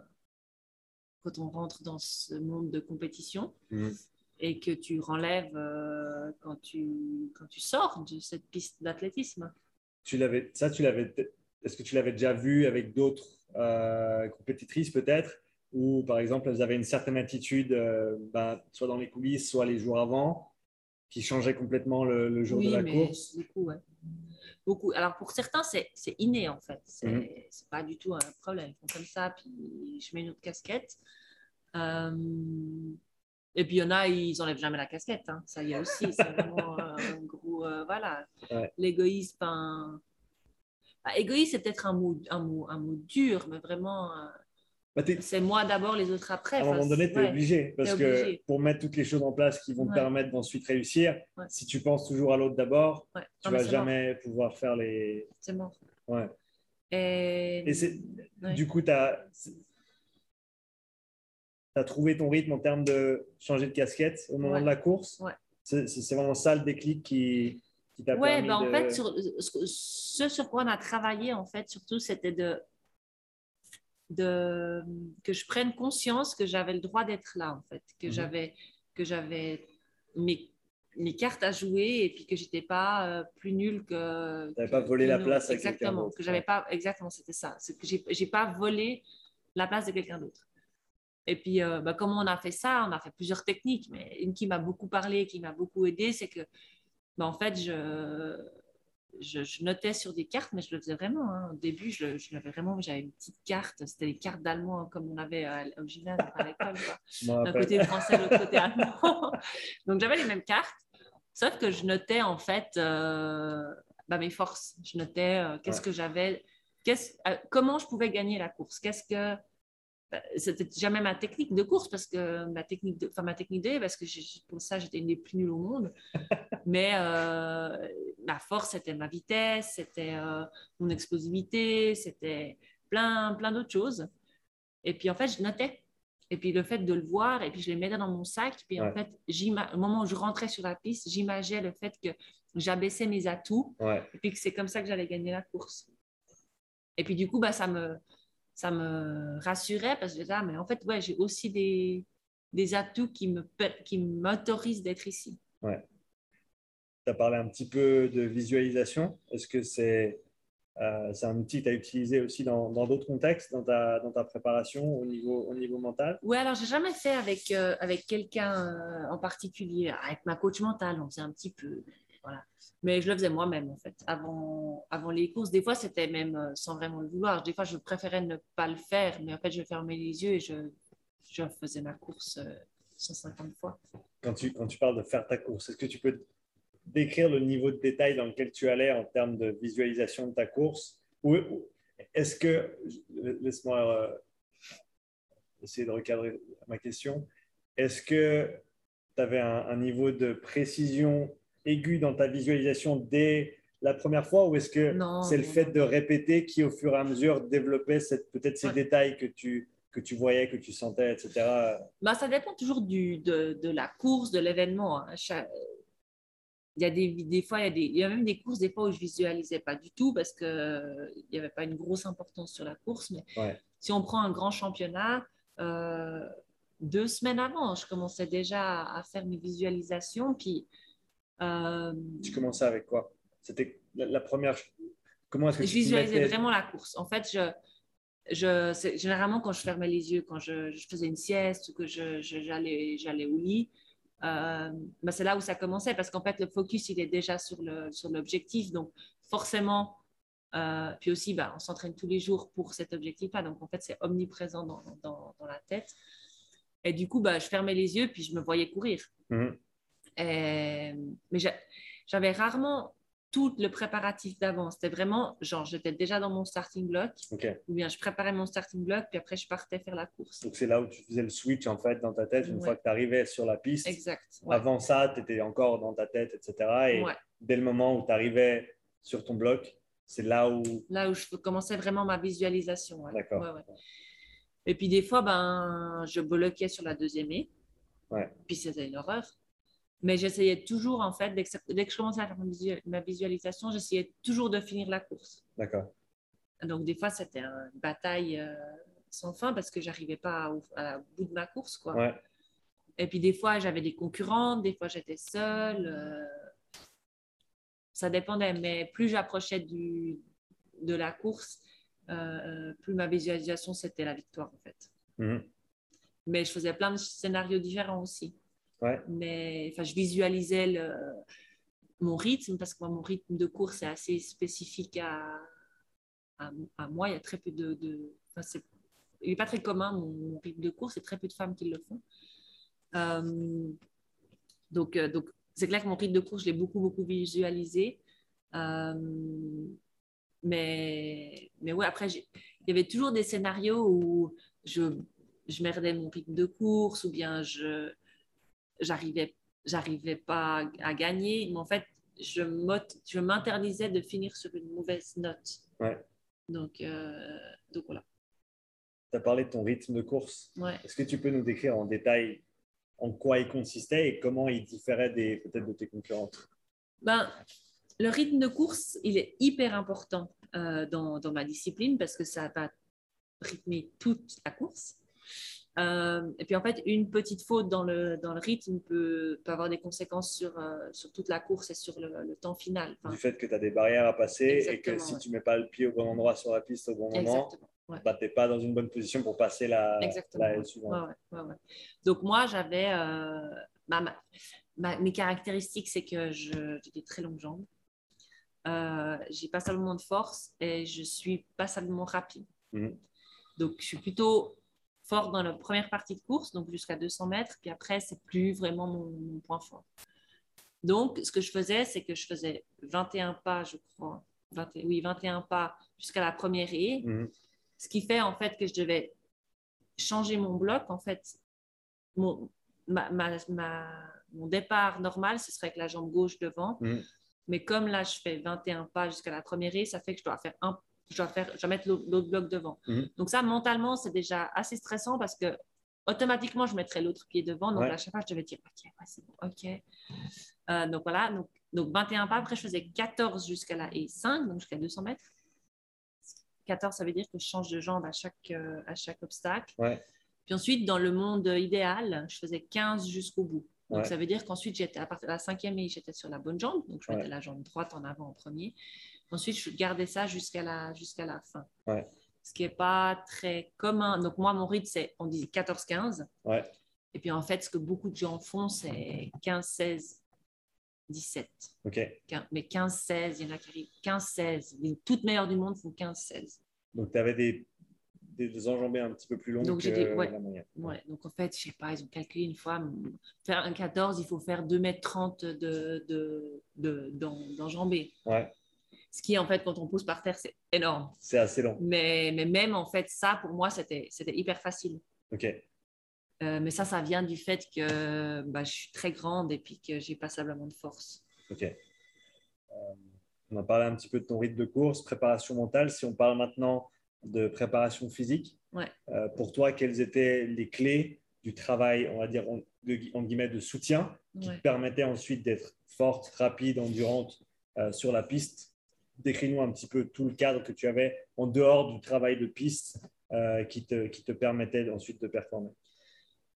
quand on rentre dans ce monde de compétition Mhm. et que tu renlèves euh, quand, tu, quand tu sors de cette piste d'athlétisme. tu l'avais, ça, tu l'avais, est-ce que tu l'avais déjà vu avec d'autres euh, compétitrices peut-être, ou par exemple elles avaient une certaine attitude, euh, ben, soit dans les coulisses, soit les jours avant, qui changeait complètement le, le jour oui, de la mais course beaucoup, ouais. Beaucoup. Alors pour certains, c'est inné en fait. C'est Mhm. c'est pas du tout un problème. Ils font comme ça, puis je mets une autre casquette. Euh, Et puis il y en a, ils enlèvent jamais la casquette. hein. Ça y est aussi. C'est vraiment euh, un gros. euh, voilà. Ouais. L'égoïsme. ben, bah, égoïste, c'est peut-être un mot, un, mot, un mot dur, mais vraiment, euh, Bah, c'est moi d'abord, les autres après. à un moment donné, tu es ouais. obligé, parce que pour mettre toutes les choses en place qui vont te permettre d'ensuite réussir, Ouais. si tu penses toujours à l'autre d'abord, tu mais vas jamais pouvoir faire les. C'est mort. Ouais. Et, du coup, tu as, trouvé ton rythme en termes de changer de casquette au moment de la course? Ouais. C'est, vraiment ça le déclic qui, qui t'a Ouais, permis ben, en de... fait, sur, ce sur quoi on a travaillé, en fait, surtout, c'était de, de que je prenne conscience que j'avais le droit d'être là, en fait, que Mhm. j'avais que j'avais mes, mes cartes à jouer et puis que j'étais pas euh, plus nulle que. T'avais que- pas volé la place à Exactement, que j'avais pas exactement, c'était ça. C'est que j'ai pas volé la place de quelqu'un d'autre. Et puis, euh, bah, comment on a fait ça On a fait plusieurs techniques, mais une qui m'a beaucoup parlé, qui m'a beaucoup aidé, c'est que, bah, en fait, je, je, je notais sur des cartes, mais je le faisais vraiment. hein. Au début, je, je l'avais vraiment. J'avais une petite carte. C'était les cartes d'allemand, hein, comme on avait à- au gymnase, à l'école. D'un côté français, de l'autre côté allemand. Donc, j'avais les mêmes cartes, sauf que je notais, en fait, euh, bah, mes forces. Je notais euh, qu'est-ce Ouais. que j'avais, qu'est-ce- euh, comment je pouvais gagner la course. Qu'est-ce que bah, c'était jamais ma technique de course parce que ma technique de, enfin ma technique de parce que pour ça j'étais une des plus nulles au monde mais euh, ma force c'était ma vitesse c'était euh, mon explosivité c'était plein plein d'autres choses et puis en fait je notais et puis le fait de le voir et puis je les mettais dans mon sac puis en Ouais. fait au moment où je rentrais sur la piste j'imaginais le fait que j'abaissais mes atouts Ouais. et puis que c'est comme ça que j'allais gagner la course. Et puis du coup, bah, ça, me, ça me rassurait parce que ah, mais en fait, ouais, j'ai aussi des, des atouts qui me pe- qui m'autorisent d'être ici. Tu as parlé un petit peu de visualisation. Est-ce que c'est euh, c'est un outil que tu as utilisé aussi dans d'autres contextes, dans ta, dans ta préparation au niveau, au niveau mental? Oui, alors j'ai jamais fait avec, euh, avec quelqu'un euh, en particulier. Avec ma coach mentale, on faisait un petit peu. Voilà. Mais je le faisais moi-même, en fait. Avant, avant les courses, des fois, c'était même sans vraiment le vouloir. Des fois, je préférais ne pas le faire, mais en fait, je fermais les yeux et je, je faisais ma course 150 fois. Quand tu, quand tu parles de faire ta course, est-ce que tu peux décrire le niveau de détail dans lequel tu allais en termes de visualisation de ta course? Ou est-ce que, laisse-moi euh, essayer de recadrer ma question, est-ce que tu avais un, niveau de précision aiguë dans ta visualisation dès la première fois? Ou est-ce que c'est le fait de répéter qui au fur et à mesure développait peut-être ces détails que tu, que tu voyais, que tu sentais, etc. Bah, ça dépend toujours du, de, de la course, de l'événement. Hein il y a des, des fois, il y, a des, il y a même des courses, des fois où je visualisais pas du tout parce qu'il il n'y avait pas une grosse importance sur la course. Mais si on prend un grand championnat, euh, deux semaines avant, je commençais déjà à faire mes visualisations. Puis, euh, tu commençais avec quoi? C'était la, première. Comment est-ce que je visualisais vraiment la course. En fait, je, je, généralement, quand je fermais les yeux, quand je, je faisais une sieste ou que j'allais au lit, euh, bah, c'est là où ça commençait parce qu'en fait, le focus, il est déjà sur l'objectif. Sur donc, forcément, euh, puis aussi, bah, on s'entraîne tous les jours pour cet objectif-là. Donc, en fait, c'est omniprésent dans, dans, dans, la tête. Et du coup, bah, je fermais les yeux puis je me voyais courir. Mmh. Et, mais j'avais rarement tout le préparatif d'avant. C'était vraiment, genre, j'étais déjà dans mon starting block. Ou bien je préparais mon starting block, puis après, je partais faire la course. Donc, c'est là où tu faisais le switch, en fait, dans ta tête, une fois que tu arrivais sur la piste. Exact. Avant ça, tu étais encore dans ta tête, etc. Et dès le moment où tu arrivais sur ton bloc, c'est là où. Là où je commençais vraiment ma visualisation. D'accord. Et puis, des fois, ben, je bloquais sur la deuxième et. Puis, c'était une horreur. Mais j'essayais toujours, en fait, dès que, je commençais à faire ma visualisation, j'essayais toujours de finir la course. D'accord. Donc, des fois, c'était une bataille euh, sans fin parce que j'arrivais pas au, bout de ma course, quoi. Ouais. Et puis, des fois, j'avais des concurrentes, des fois, j'étais seule. Euh, ça dépendait, mais plus j'approchais de la course, euh, plus ma visualisation, c'était la victoire, en fait. Mhm. Mais je faisais plein de scénarios différents aussi. Mais je visualisais mon rythme parce que mon rythme de course est assez spécifique à, à, moi. Il y a très peu de. de enfin, il n'est pas très commun, mon, rythme de course. A très peu de femmes qui le font. Euh, donc, euh, donc c'est clair que mon rythme de course, je l'ai beaucoup, beaucoup visualisé. Euh, mais, mais ouais, après, il y avait toujours des scénarios où je, je merdais mon rythme de course ou bien je j'arrivais j'arrivais pas à gagner, mais en fait, je je m'interdisais de finir sur une mauvaise note. Ouais. Donc, euh, donc voilà. Tu as parlé de ton rythme de course. Ouais. Est-ce que tu peux nous décrire en détail en quoi il consistait et comment il différait des, peut-être de tes concurrentes? Ben, Le rythme de course, il est hyper important euh, dans, dans, ma discipline parce que ça va rythmer toute la course. Euh, et puis en fait, une petite faute dans le, dans le rythme peut, peut avoir des conséquences sur, euh, sur toute la course et sur le, temps final. du fait que tu as des barrières à passer et que si tu ne mets pas le pied au bon endroit sur la piste au bon moment, bah, tu n'es pas dans une bonne position pour passer la, la suivante. Donc moi, j'avais... Euh, mes caractéristiques, c'est que j'ai des très longues jambes. j'ai passablement de force et je suis passablement rapide. Mhm. Donc, je suis plutôt fort dans la première partie de course, donc jusqu'à 200 mètres, puis après, c'est plus vraiment mon, point fort. Donc, ce que je faisais, c'est que je faisais 21 pas, je crois, oui, 21 pas jusqu'à la première haie, mhm. ce qui fait en fait que je devais changer mon bloc. En fait, mon, ma, mon départ normal, ce serait avec la jambe gauche devant. Mhm. Mais comme là, je fais 21 pas jusqu'à la première haie, ça fait que je dois faire un je dois, faire, je mettre l'autre bloc devant. Mhm. Donc ça, mentalement, c'est déjà assez stressant parce que automatiquement, je mettrais l'autre pied devant. Donc à chaque fois, je devais dire, OK, c'est bon, OK. Euh, donc voilà, donc, donc 21 pas. Après, je faisais 14 jusqu'à la et 5, donc jusqu'à 200 mètres. 14, ça veut dire que je change de jambe à chaque, euh, à chaque obstacle. Puis ensuite, dans le monde idéal, je faisais 15 jusqu'au bout. Donc, Ouais. ça veut dire qu'ensuite, j'étais à partir de la cinquième ligne, j'étais sur la bonne jambe. Donc, je mettais Ouais. la jambe droite en avant en premier. Ensuite, je gardais ça jusqu'à la, jusqu'à la fin. Ouais. Ce qui n'est pas très commun. Donc, moi, mon rythme, c'est, on dit 14-15. Ouais. Et puis, en fait, ce que beaucoup de gens font, c'est 15-16, 17. Ok. Quin- Mais 15-16, il y en a qui arrivent 15-16. Les toutes meilleures du monde font 15-16. Donc, tu avais des, des, des enjambées un petit peu plus longues Donc, que j'ai des- ouais. la moyenne. Ouais, donc en fait, je sais pas, ils ont calculé une fois, faire un 14, il faut faire 2,30 m de, de, de, d'en- d'enjambées. Ouais. Ce qui, en fait, quand on pousse par terre, c'est énorme. C'est assez long. Mais, mais même, en fait, ça, pour moi, c'était, hyper facile. Ok. Euh, mais ça, ça vient du fait que bah, je suis très grande et puis que j'ai passablement de force. Ok. Euh, on a parlé un petit peu de ton rythme de course, préparation mentale. Si on parle maintenant de préparation physique, Ouais. euh, pour toi, quelles étaient les clés du travail, on va dire, en, de, en guillemets, de soutien qui Ouais. te permettait ensuite d'être forte, rapide, endurante sur la piste Décris-nous un petit peu tout le cadre que tu avais en dehors du travail de piste euh, qui, te, qui te permettait ensuite de performer.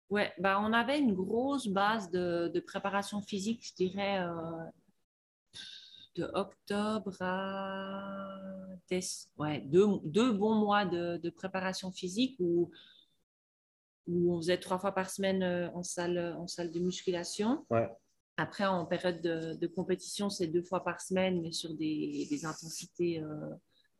Ouais, bah, on avait une grosse base de, de préparation physique, je dirais, euh, de octobre à déce- ouais, deux, deux bons mois de, de préparation physique où, où on faisait trois fois par semaine euh, en salle, en salle de musculation. Ouais. Après, en période de, de compétition, c'est deux fois par semaine, mais sur des, des intensités, euh,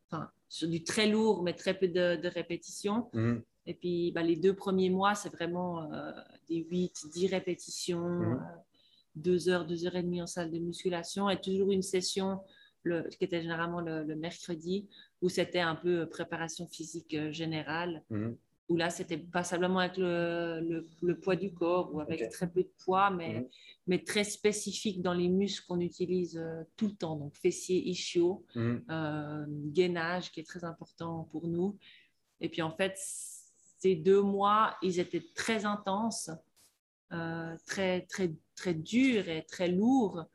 enfin, sur du très lourd, mais très peu de, de répétitions. Mhm. Et puis, bah, les deux premiers mois, c'est vraiment euh, des 8, 10 répétitions, Mhm. euh, deux heures, deux heures et demie en salle de musculation, et toujours une session le, qui était généralement le, le mercredi, où c'était un peu préparation physique euh, générale, Mhm. Où là, c'était passablement avec le, le- le poids du corps, ou avec très peu de poids, mais, Mhm. mais très spécifique dans les muscles qu'on utilise euh, tout le temps, donc fessiers, ischios Mhm. euh, gainage qui est très important pour nous. Et puis en fait, ces deux mois, ils étaient très intenses, euh, très, très, très durs et très lourds.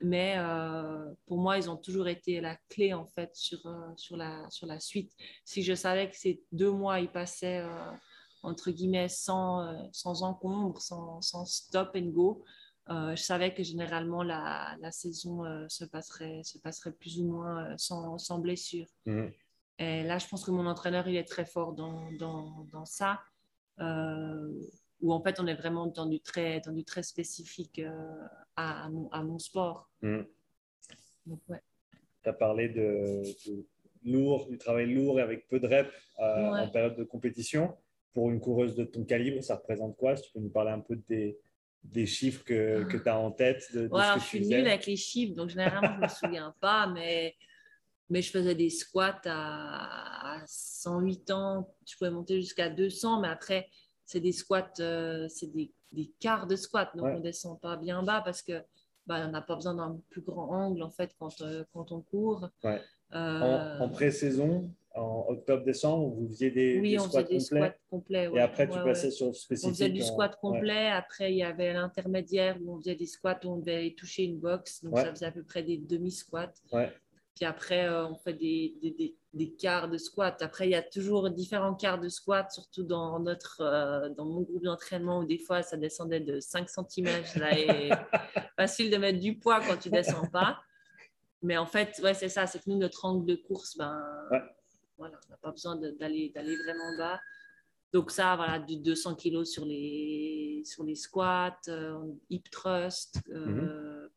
Mais euh, pour moi, ils ont toujours été la clé en fait sur, euh, sur, la, sur la suite. Si je savais que ces deux mois, ils passaient euh, entre guillemets sans, sans encombre, sans, sans stop and go, je savais que généralement la, la saison se, passerait, se passerait plus ou moins sans, sans blessure. Mhm. Et là, je pense que mon entraîneur, il est très fort dans, dans, dans ça, où en fait, on est vraiment dans du très, dans du très spécifique euh, à, à mon, à mon sport. Ouais. tu as parlé de, de lourd, du travail lourd et avec peu de reps euh, Ouais. en période de compétition. Pour une coureuse de ton calibre, ça représente quoi? Si tu peux nous parler un peu des, des chiffres que, que tu as en tête de, de Ouais, ce alors, que je suis nulle avec les chiffres, donc généralement, je ne me souviens pas, mais, mais je faisais des squats à, à 108 ans. Je pouvais monter jusqu'à 200, mais après, c'est des squats, euh, c'est des, des quarts de squat, donc Ouais. on ne descend pas bien bas parce que bah, on n'a pas besoin d'un plus grand angle en fait quand, euh, quand on court. Ouais. Euh, En, en pré-saison, en octobre-décembre, vous faisiez des, oui, des on squats faisait des complets squats complets. et ouais. après tu passais sur le spécifique. On faisait du en- squat ouais. complet. Après, il y avait l'intermédiaire où on faisait des squats où on devait toucher une box. Donc, ça faisait à peu près des demi-squats. Puis après, euh, on fait des, des, des, des quarts de squat. Après, il y a toujours différents quarts de squat, surtout dans, notre, euh, dans mon groupe d'entraînement où des fois, ça descendait de 5 cm. Là, et facile de mettre du poids quand tu descends pas. Mais en fait, ouais, c'est ça. C'est que nous, notre angle de course, ben, Ouais. voilà, on n'a pas besoin d'aller vraiment bas. Donc ça, voilà, du 200 kilos sur les, sur les squats, euh, hip thrust. euh,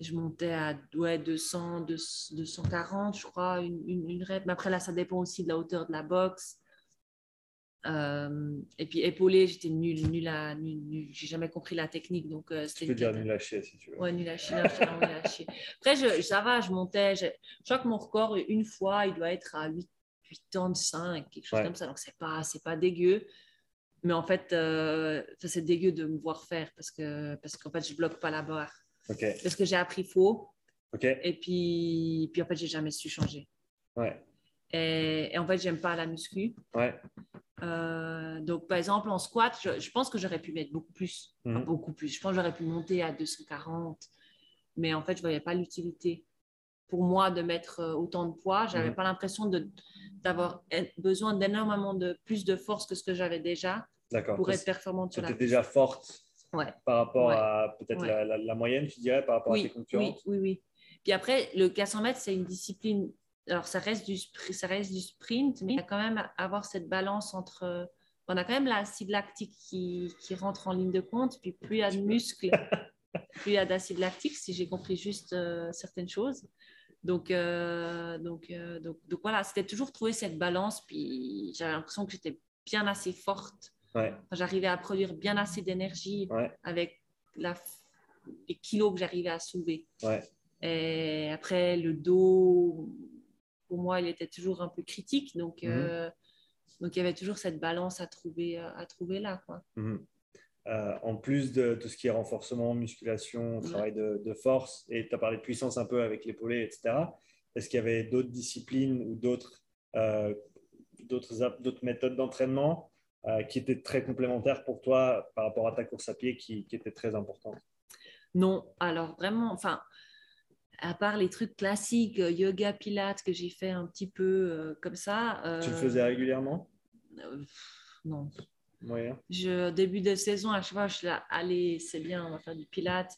je montais à ouais, 200, 200, 240, je crois, une, une, une rep. Mais après, là, ça dépend aussi de la hauteur de la boxe. Euh, et puis épaulé, j'étais nulle, nulle à, nulle, nulle. J'ai jamais compris la technique, donc euh, Tu peux dire nul à chier si tu veux. Ouais, nul à chier. nul à. Après, je, ça va, je montais. Je, je crois que mon record, une fois, il doit être à 8, 85, quelque chose Ouais. comme ça. Donc, c'est pas, c'est pas dégueu. Mais en fait, euh, c'est dégueu de me voir faire parce que parce qu'en fait, je bloque pas la barre. Ok, Parce que j'ai appris faux. Et puis, puis en fait, j'ai jamais su changer. ouais, Et, et en fait, j'aime pas la muscu. ouais, Euh, donc, par exemple, en squat, je, je pense que j'aurais pu mettre beaucoup plus. Enfin, Mhm. beaucoup plus. Je pense que j'aurais pu monter à 240. Mais en fait, je ne voyais pas l'utilité. Pour moi, de mettre euh, autant de poids, je n'avais Mhm. pas l'impression d'avoir besoin d'énormément de plus de force que ce que j'avais déjà pour être performante Tu sur la étais déjà forte Ouais. par rapport Ouais. à peut-être Ouais. la, la- la moyenne, tu dirais, par rapport à tes concurrents oui, oui, oui. Puis après, le 400 mètres, c'est une discipline. Alors, ça reste, du, ça reste du sprint, mais il y a quand même avoir cette balance entre. On a quand même l'acide lactique qui, qui rentre en ligne de compte, puis plus il y a de muscles, plus il y a d'acide lactique, si j'ai compris juste euh, certaines choses. Donc, euh, donc, euh, donc, donc voilà, c'était toujours trouver cette balance, puis j'avais l'impression que j'étais bien assez forte. Ouais, J'arrivais à produire bien assez d'énergie ouais, avec la, les kilos que j'arrivais à soulever. ouais. Et après, le dos, pour moi, il était toujours un peu critique. Donc, Mhm. euh, donc il y avait toujours cette balance à trouver, à trouver là. Quoi. Mhm. Euh, en plus de tout ce qui est renforcement, musculation, travail de, de force, et tu as parlé de puissance un peu avec l'épaulé, etc. Est-ce qu'il y avait d'autres disciplines ou d'autres euh, d'autres méthodes d'entraînement euh, qui étaient très complémentaires pour toi par rapport à ta course à pied qui, qui étaient très importantes Non, alors vraiment, enfin, à part les trucs classiques, euh, yoga, pilates, que j'ai fait un petit peu euh, comme ça. euh, Tu le faisais régulièrement? Non. Moyen Je, début de saison, à chaque fois, je suis là, allez, c'est bien, on va faire du pilates.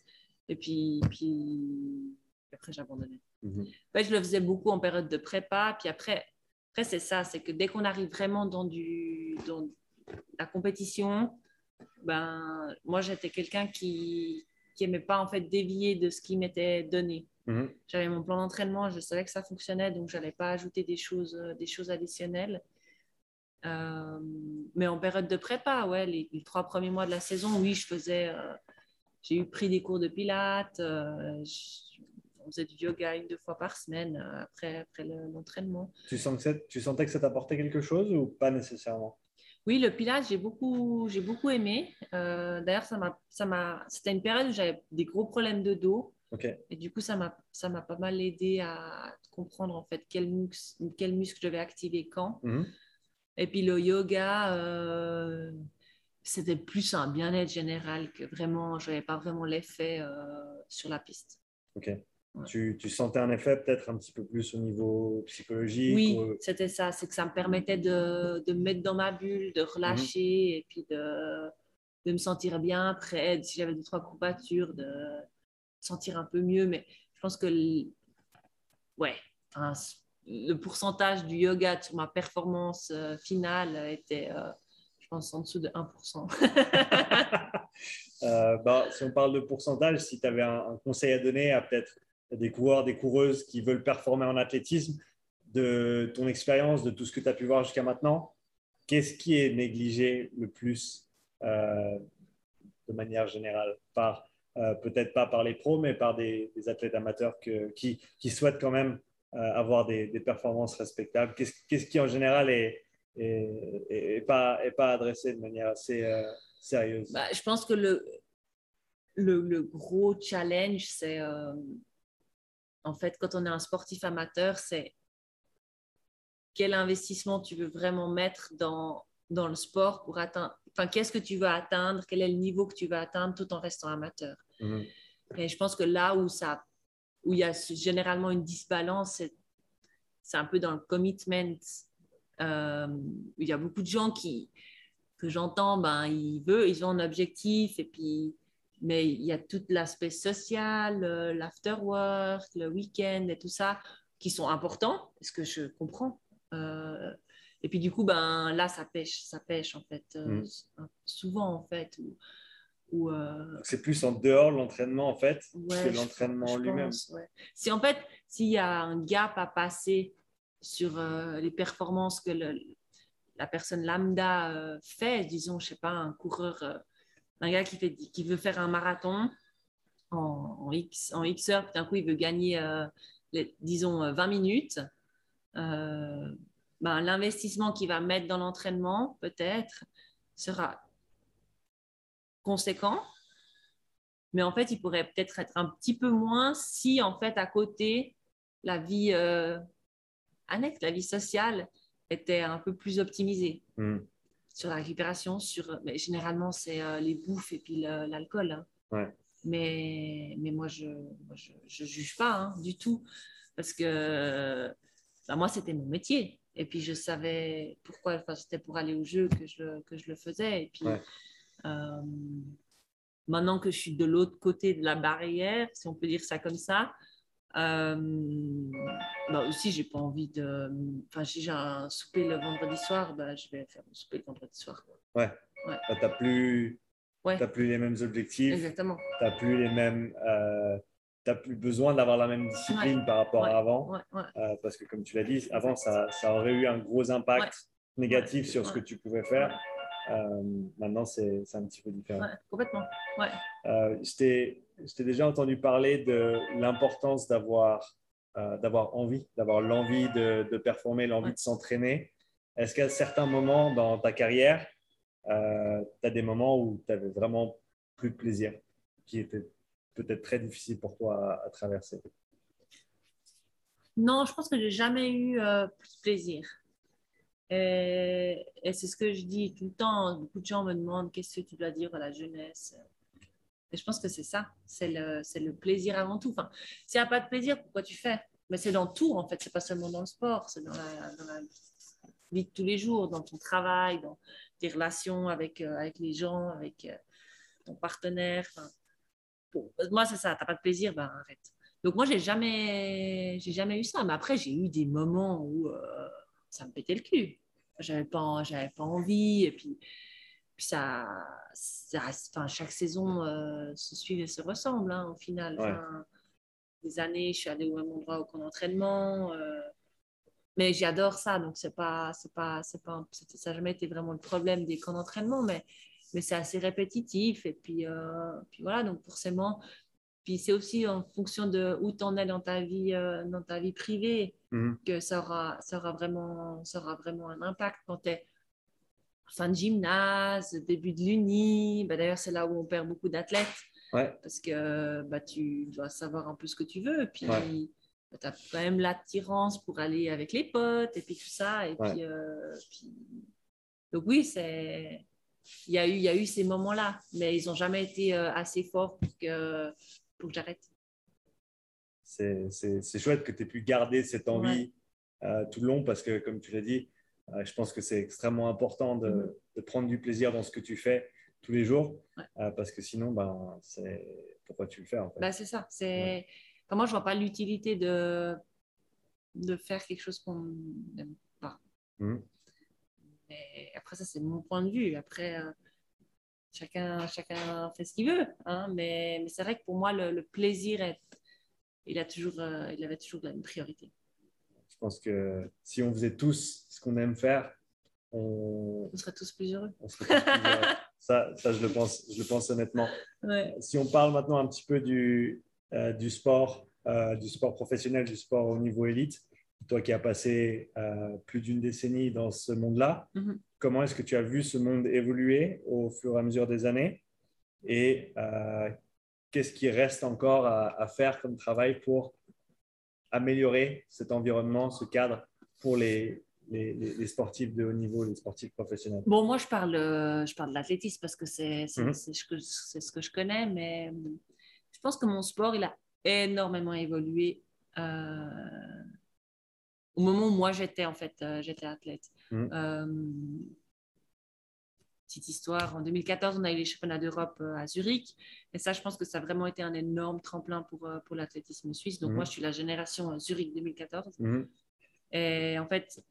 Et puis, puis après, j'abandonnais. En fait, je le faisais beaucoup en période de prépa. Puis après, après c'est ça, c'est que dès qu'on arrive vraiment dans, du, dans la compétition, ben, moi, j'étais quelqu'un qui n'aimait pas en fait dévier de ce qui m'était donné. Mhm. J'avais mon plan d'entraînement, je savais que ça fonctionnait, donc je n'allais pas ajouter des choses, euh, des choses additionnelles. Euh, mais en période de prépa, ouais, les, les trois premiers mois de la saison, oui, je faisais. euh, j'ai eu pris des cours de pilates, euh, je- on faisait du yoga une, deux fois par semaine après, après le- l'entraînement. tu, que ça- tu sentais que ça t'apportait quelque chose ou pas nécessairement? Oui, le pilates, j'ai beaucoup, j'ai beaucoup aimé. Euh, D'ailleurs, ça m'a, ça m'a, c'était une période où j'avais des gros problèmes de dos. Et du coup, ça m'a, ça m'a pas mal aidé à comprendre en fait quel muscle, quel muscle je devais activer quand. Mhm. Et puis le yoga, euh, c'était plus un bien-être général que vraiment, je n'avais pas vraiment l'effet euh, sur la piste. Ok. Ouais. Tu, tu sentais un effet peut-être un petit peu plus au niveau psychologique Oui, ou- c'était ça. C'est que ça me permettait de, de me mettre dans ma bulle, de relâcher et puis de, de me sentir bien après. Si j'avais deux, trois courbatures, de sentir un peu mieux. Mais je pense que le, ouais, enfin, le pourcentage du yoga sur ma performance euh, finale était, euh, je pense, en dessous de 1%. Euh, bah, si on parle de pourcentage, si tu avais un, un conseil à donner à peut-être des coureurs, des coureuses qui veulent performer en athlétisme, de ton expérience, de tout ce que tu as pu voir jusqu'à maintenant, qu'est-ce qui est négligé le plus euh, de manière générale? Par euh, peut-être pas par les pros, mais par des, athlètes amateurs qui, qui souhaitent quand même euh, avoir des, performances respectables. Qu'est-ce qui en général est, est, est- pas, adressé de manière assez sérieuse? Bah, je pense que le, le, gros challenge, c'est en fait quand on est un sportif amateur, c'est quel investissement tu veux vraiment mettre dans, dans le sport pour atteindre, enfin qu'est-ce que tu veux atteindre, quel est le niveau que tu veux atteindre tout en restant amateur. Mhm. Et je pense que là où ça, où il y a généralement une disbalance, c'est, c'est un peu dans le commitment. Euh, il y a beaucoup de gens qui, que j'entends, ben, ils veulent, ils ont un objectif, et puis, mais il y a tout l'aspect social, l'afterwork, le week-end et tout ça, qui sont importants, ce que je comprends. Euh, et puis du coup, ben, là, ça pêche, ça pêche en fait, euh, Mm. souvent en fait. Ou, euh, C'est plus en dehors l'entraînement en fait Ouais, que l'entraînement lui-même. ouais. Si en fait, s'il y a un gap à passer sur les performances que le- la personne lambda fait, disons, je sais pas, un coureur, euh, un gars qui, veut faire un marathon en, X, en X heures, puis d'un coup il veut gagner, euh, disons, euh, 20 minutes, euh, ben, l'investissement qu'il va mettre dans l'entraînement, peut-être, sera conséquent, mais en fait, il pourrait peut-être être un petit peu moins si, en fait, à côté, la vie euh, annexe, la vie sociale était un peu plus optimisée. Mhm. Sur la récupération, sur, mais généralement, c'est euh, les bouffes et puis l'alcool. hein. Ouais. Mais, mais moi, je ne juge pas hein, du tout, parce que ben, moi, c'était mon métier. Et puis, je savais pourquoi, enfin, c'était pour aller au jeu que je, que je le faisais. Et puis, Ouais. euh, maintenant que je suis de l'autre côté de la barrière, si on peut dire ça comme ça, euh, bah aussi, j'ai pas envie de. Enfin, si j'ai un souper le vendredi soir, bah, je vais faire mon souper le vendredi soir. Ouais. ouais. Bah, tu n'as plus, ouais. plus les mêmes objectifs. Exactement. Tu n'as plus les mêmes. Euh, tu plus besoin d'avoir la même discipline par rapport à avant. Euh, parce que, comme tu l'as dit, avant, ça, ça, aurait eu un gros impact négatif sur ce que tu pouvais faire. Euh, maintenant, c'est un petit peu différent. complètement. Ouais. Euh, je t'ai déjà entendu parler de l'importance d'avoir euh, d'avoir envie, d'avoir l'envie de, performer, l'envie de s'entraîner. Est-ce qu'à certains moments dans ta carrière, euh, tu as des moments où tu avais vraiment plus de plaisir, qui étaient peut-être très difficiles pour toi à, traverser? Non, je pense que j'ai jamais eu plus de plaisir. Et, c'est ce que je dis tout le temps. Beaucoup de gens me demandent qu'est-ce que tu dois dire à la jeunesse? Et je pense que c'est ça, c'est le, plaisir avant tout. Enfin, s'il n'y a pas de plaisir, pourquoi tu fais? Mais c'est dans tout, en fait. C'est pas seulement dans le sport, c'est dans la, vie de tous les jours, dans ton travail, dans tes relations avec, euh, les gens, avec euh, ton partenaire. Moi, c'est ça. Tu n'as pas de plaisir, ben arrête. Donc moi, j'ai jamais, jamais eu ça. Mais après, j'ai eu des moments où euh, ça me pétait le cul j'avais pas, pas envie. Et puis, puis ça, ça enfin, chaque saison euh, se suit et se ressemble hein, au final. des années, je suis allée au même endroit au camp d'entraînement. Euh, mais j'adore ça, donc c'est pas, c'est pas, c'est pas, ça n'a jamais été vraiment le problème des camps d'entraînement, mais, mais c'est assez répétitif. Et puis, euh, puis voilà, donc forcément, puis c'est aussi en fonction de où tu en es dans ta vie, euh, dans ta vie privée mhm. que ça aura, ça, aura vraiment, ça aura vraiment un impact. Quand tu es fin de gymnase, début de l'uni, bah, d'ailleurs c'est là où on perd beaucoup d'athlètes. Parce que bah, tu dois savoir un peu ce que tu veux. Puis bah, tu as quand même l'attirance pour aller avec les potes et puis tout ça. Et puis, euh, puis... Donc oui, c'est il y a eu, il y a eu ces moments-là, mais ils n'ont jamais été euh, assez forts pour que, que j'arrête. C'est chouette que tu aies pu garder cette envie euh, tout le long parce que, comme tu l'as dit, euh, je pense que c'est extrêmement important de, mm-hmm. de, prendre du plaisir dans ce que tu fais tous les jours euh, parce que sinon, ben, c'est pourquoi tu le fais en fait? Ben, c'est ça. C'est... Comment je vois pas l'utilité de, de faire quelque chose qu'on n'aime pas. Mm-hmm. Mais après, ça, c'est mon point de vue. Après, chacun, chacun fait ce qu'il veut. Hein, mais, mais c'est vrai que pour moi, le, plaisir, est, il, a toujours, euh, il avait toujours une priorité. Je pense que si on faisait tous ce qu'on aime faire, on... on, serait tous plus heureux. ça, ça, je, le pense, je le pense honnêtement. Si on parle maintenant un petit peu du, euh, du sport, euh, du sport professionnel, du sport au niveau élite, toi qui as passé plus d'une décennie dans ce monde-là, mm-hmm. Comment est-ce que tu as vu ce monde évoluer au fur et à mesure des années? Et euh, qu'est-ce qui reste encore à, faire comme travail pour améliorer cet environnement, ce cadre pour les, les, sportifs de haut niveau, les sportifs professionnels? Bon, moi, je parle, euh, je parle de l'athlétisme parce que c'est mhm. ce que je connais, mais je pense que mon sport, il a énormément évolué euh, au moment où moi j'étais en fait, j'étais athlète. Euh, petite histoire, en 2014, on a eu les championnats d'Europe euh, à Zurich. Et ça, je pense que ça a vraiment été un énorme tremplin pour, euh, pour l'athlétisme suisse. Donc, mm. moi, je suis la génération Zurich 2014. Mm. Et en fait,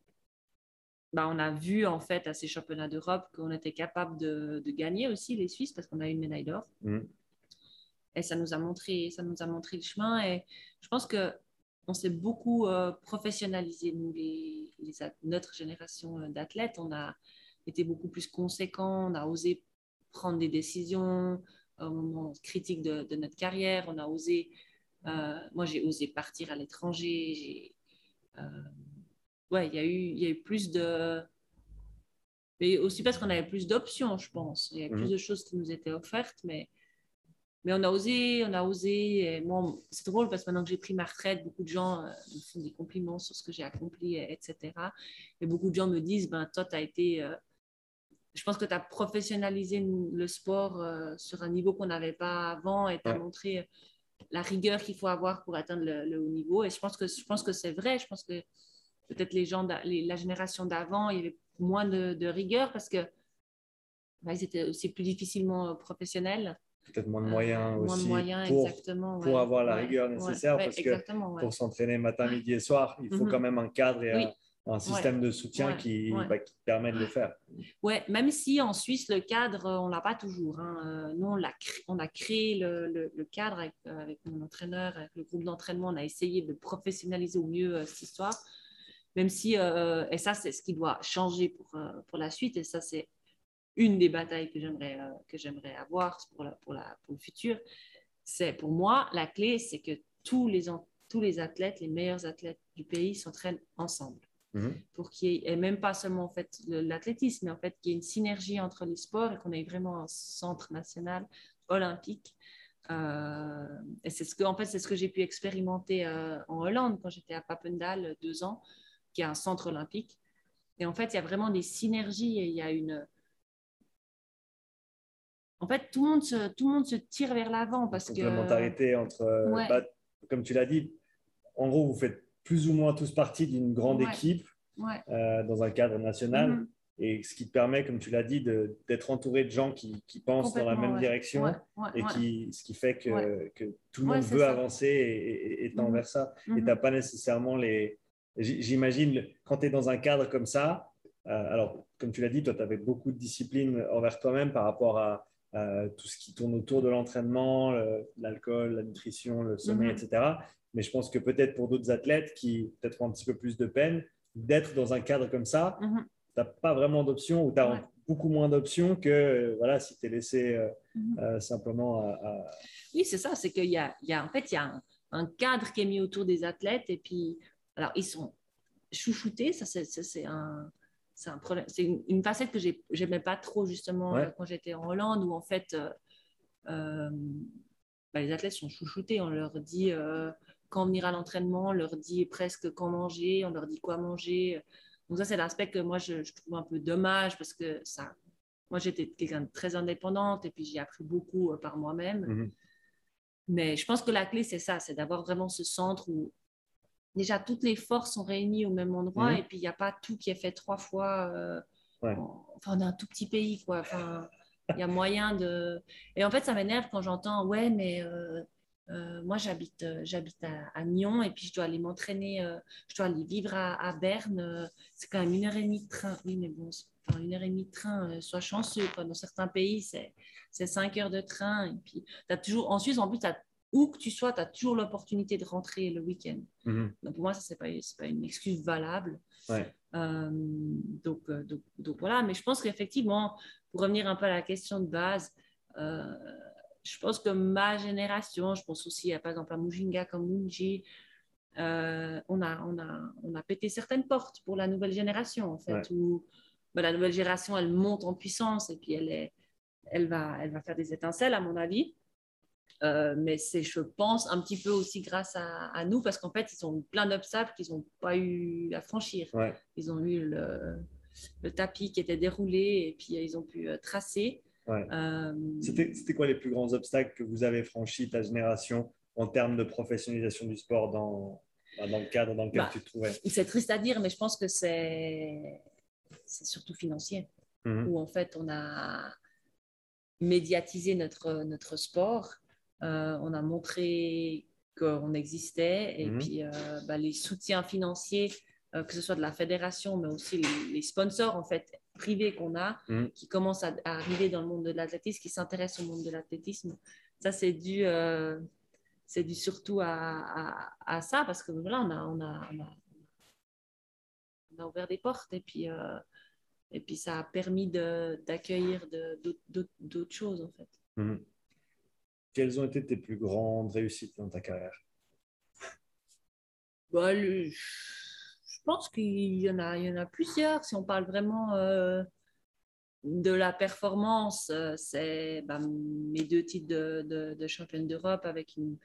bah, on a vu en fait à ces championnats d'Europe qu'on était capable de, de, gagner aussi les Suisses parce qu'on a eu une médaille d'or. Et ça nous a montré, ça nous a montré le chemin. Et je pense que on s'est beaucoup euh, professionnalisé, nous, les, notre génération euh, d'athlètes. On a été beaucoup plus conséquents, on a osé prendre des décisions au moment critique de, notre carrière, on a osé, euh, moi j'ai osé partir à l'étranger. ouais, il y, a eu, y a eu plus de... Mais aussi parce qu'on avait plus d'options, je pense. Il y avait plus mmh. de choses qui nous étaient offertes, mais mais on a osé, on a osé. Et moi, c'est drôle parce que maintenant que j'ai pris ma retraite, beaucoup de gens euh, me font des compliments sur ce que j'ai accompli, etc. Et beaucoup de gens me disent, ben, toi, tu as été... Euh, je pense que tu as professionnalisé le sport euh, sur un niveau qu'on n'avait pas avant et tu as montré la rigueur qu'il faut avoir pour atteindre le, haut niveau. Et je pense que, je pense que c'est vrai. Je pense que peut-être les gens, la génération d'avant, il y avait moins de, rigueur parce que ils étaient aussi plus difficilement professionnels. peut-être moins de moyens moins aussi de moyens, pour, exactement, pour avoir la rigueur ouais, nécessaire parce que pour s'entraîner matin, midi et soir, il faut Mhm. quand même un cadre et Oui. un, un système de soutien Ouais, qui, ouais. bah, qui permet de le faire. Ouais, même si en Suisse, le cadre, on l'a pas toujours. hein. Euh, Nous, on, a créé le, le- le cadre avec, euh, avec mon entraîneur, avec le groupe d'entraînement. On a essayé de professionnaliser au mieux euh, cette histoire. Même si, euh, et ça, c'est ce qui doit changer pour, euh, pour la suite. Et ça, c'est une des batailles que j'aimerais que j'aimerais avoir pour, la, pour, la, pour le futur. C'est pour moi, la clé, c'est que tous les, tous les athlètes, les meilleurs athlètes du pays s'entraînent ensemble Mhm. pour qu'il y ait, et même pas seulement en fait l'athlétisme, mais en fait qu'il y ait une synergie entre les sports et qu'on ait vraiment un centre national olympique. Euh, et c'est ce que, en fait, c'est ce que j'ai pu expérimenter euh, en Hollande quand j'étais à Papendal deux ans, qui est un centre olympique. Et en fait, il y a vraiment des synergies et il y a une. En fait, tout le monde se, tout le monde se tire vers l'avant parce que. complémentarité entre, euh, Ouais. bah, comme tu l'as dit, en gros, vous faites plus ou moins tous partie d'une grande Ouais. équipe Ouais. euh, dans un cadre national. Mhm. Et ce qui te permet, comme tu l'as dit, d'être entouré de gens qui, qui pensent dans la même ouais. direction et qui, ce qui fait que, tout le monde veut ça. avancer et, et- et tend Mhm. vers ça. Et Mhm. tu n'as pas nécessairement les. J'imagine, quand tu es dans un cadre comme ça, euh, alors, comme tu l'as dit, toi, tu avais beaucoup de discipline envers toi-même par rapport à, à tout ce qui tourne autour de l'entraînement, le- l'alcool, la nutrition, le sommeil, etc. Mais je pense que peut-être pour d'autres athlètes qui peut-être ont un petit peu plus de peine, d'être dans un cadre comme ça, Mhm. tu n'as pas vraiment d'options ou tu as Ouais. beaucoup moins d'options que euh, voilà, si tu es laissé euh, Mhm. euh, simplement à, à- Oui, c'est ça, c'est qu'il y a, y a, en fait, il y a un, un cadre qui est mis autour des athlètes et puis, alors, ils sont chouchoutés, ça, c'est, un, c'est un problème, c'est une, une facette que j'ai, j'aimais pas trop, justement, Ouais. euh, quand j'étais en Hollande, où, en fait, euh, euh, bah, les athlètes sont chouchoutés, on leur dit quand venir à l'entraînement, on leur dit presque quand manger, on leur dit quoi manger. Donc ça, c'est l'aspect que moi, je, je trouve un peu dommage parce que ça, moi, j'étais quelqu'un de très indépendante et puis j'ai appris beaucoup euh, par moi-même. Mhm. Mais je pense que la clé, c'est ça, c'est d'avoir vraiment ce centre où déjà toutes les forces sont réunies au même endroit Mhm. et puis il n'y a pas tout qui est fait trois fois. euh, Ouais. en- Enfin, on est un tout petit pays, quoi. Enfin, il y a moyen de. Et en fait, ça m'énerve quand j'entends, ouais, mais euh, euh, moi, j'habite, euh, j'habite à, à Nyon et puis je dois aller m'entraîner, euh, je dois aller vivre à, à Berne. c'est quand même une heure et demie de train. Oui, mais bon, c'est- enfin, une heure et demie de train, euh, sois chanceux. Quoi. Dans certains pays, c'est, c'est cinq heures de train. Et puis, as toujours, en Suisse, en plus, où que tu sois, tu as toujours l'opportunité de rentrer le week-end. Mhm. Donc, pour moi, ça, ce n'est pas, c'est pas une excuse valable. Ouais. Donc, donc, donc voilà, mais je pense qu'effectivement, pour revenir un peu à la question de base, euh, je pense que ma génération, je pense aussi à, par exemple à Mujinga comme Munji, euh, on, a, on, a, on a pété certaines portes pour la nouvelle génération, en fait, Ouais. où bah, la nouvelle génération, elle monte en puissance et puis elle, est, elle, va, elle va faire des étincelles, à mon avis. Euh, mais c'est, je pense, un petit peu aussi grâce à, à nous, parce qu'en fait, ils ont eu plein d'obstacles qu'ils n'ont pas eu à franchir. Ouais. Ils ont eu le, le tapis qui était déroulé et puis ils ont pu euh, tracer. Ouais. Euh, C'était quoi les plus grands obstacles que vous avez franchis, ta génération, en termes de professionnalisation du sport dans, bah, dans le cadre dans lequel Bah, tu te trouvais? c'est triste à dire, mais je pense que c'est, c'est surtout financier, Mhm. où en fait, on a médiatisé notre, notre sport, Euh, on a montré qu'on existait et Mhm. puis euh, bah, les soutiens financiers, euh, que ce soit de la fédération, mais aussi les, les sponsors en fait privés qu'on a, Mhm. qui commencent à, à arriver dans le monde de l'athlétisme, qui s'intéressent au monde de l'athlétisme. Ça, c'est dû, euh, c'est dû surtout à, à- à ça, parce que voilà, on a, on a, on a, on a ouvert des portes et puis, euh, et puis ça a permis de- d'accueillir de- d'autres- d'autres choses en fait. Mhm. Quelles ont été tes plus grandes réussites dans ta carrière? Bah, le- pense qu'il y en a, il y en a plusieurs. Si on parle vraiment euh, de la performance, euh, c'est bah, mes deux titres de, de, de championne d'Europe avec une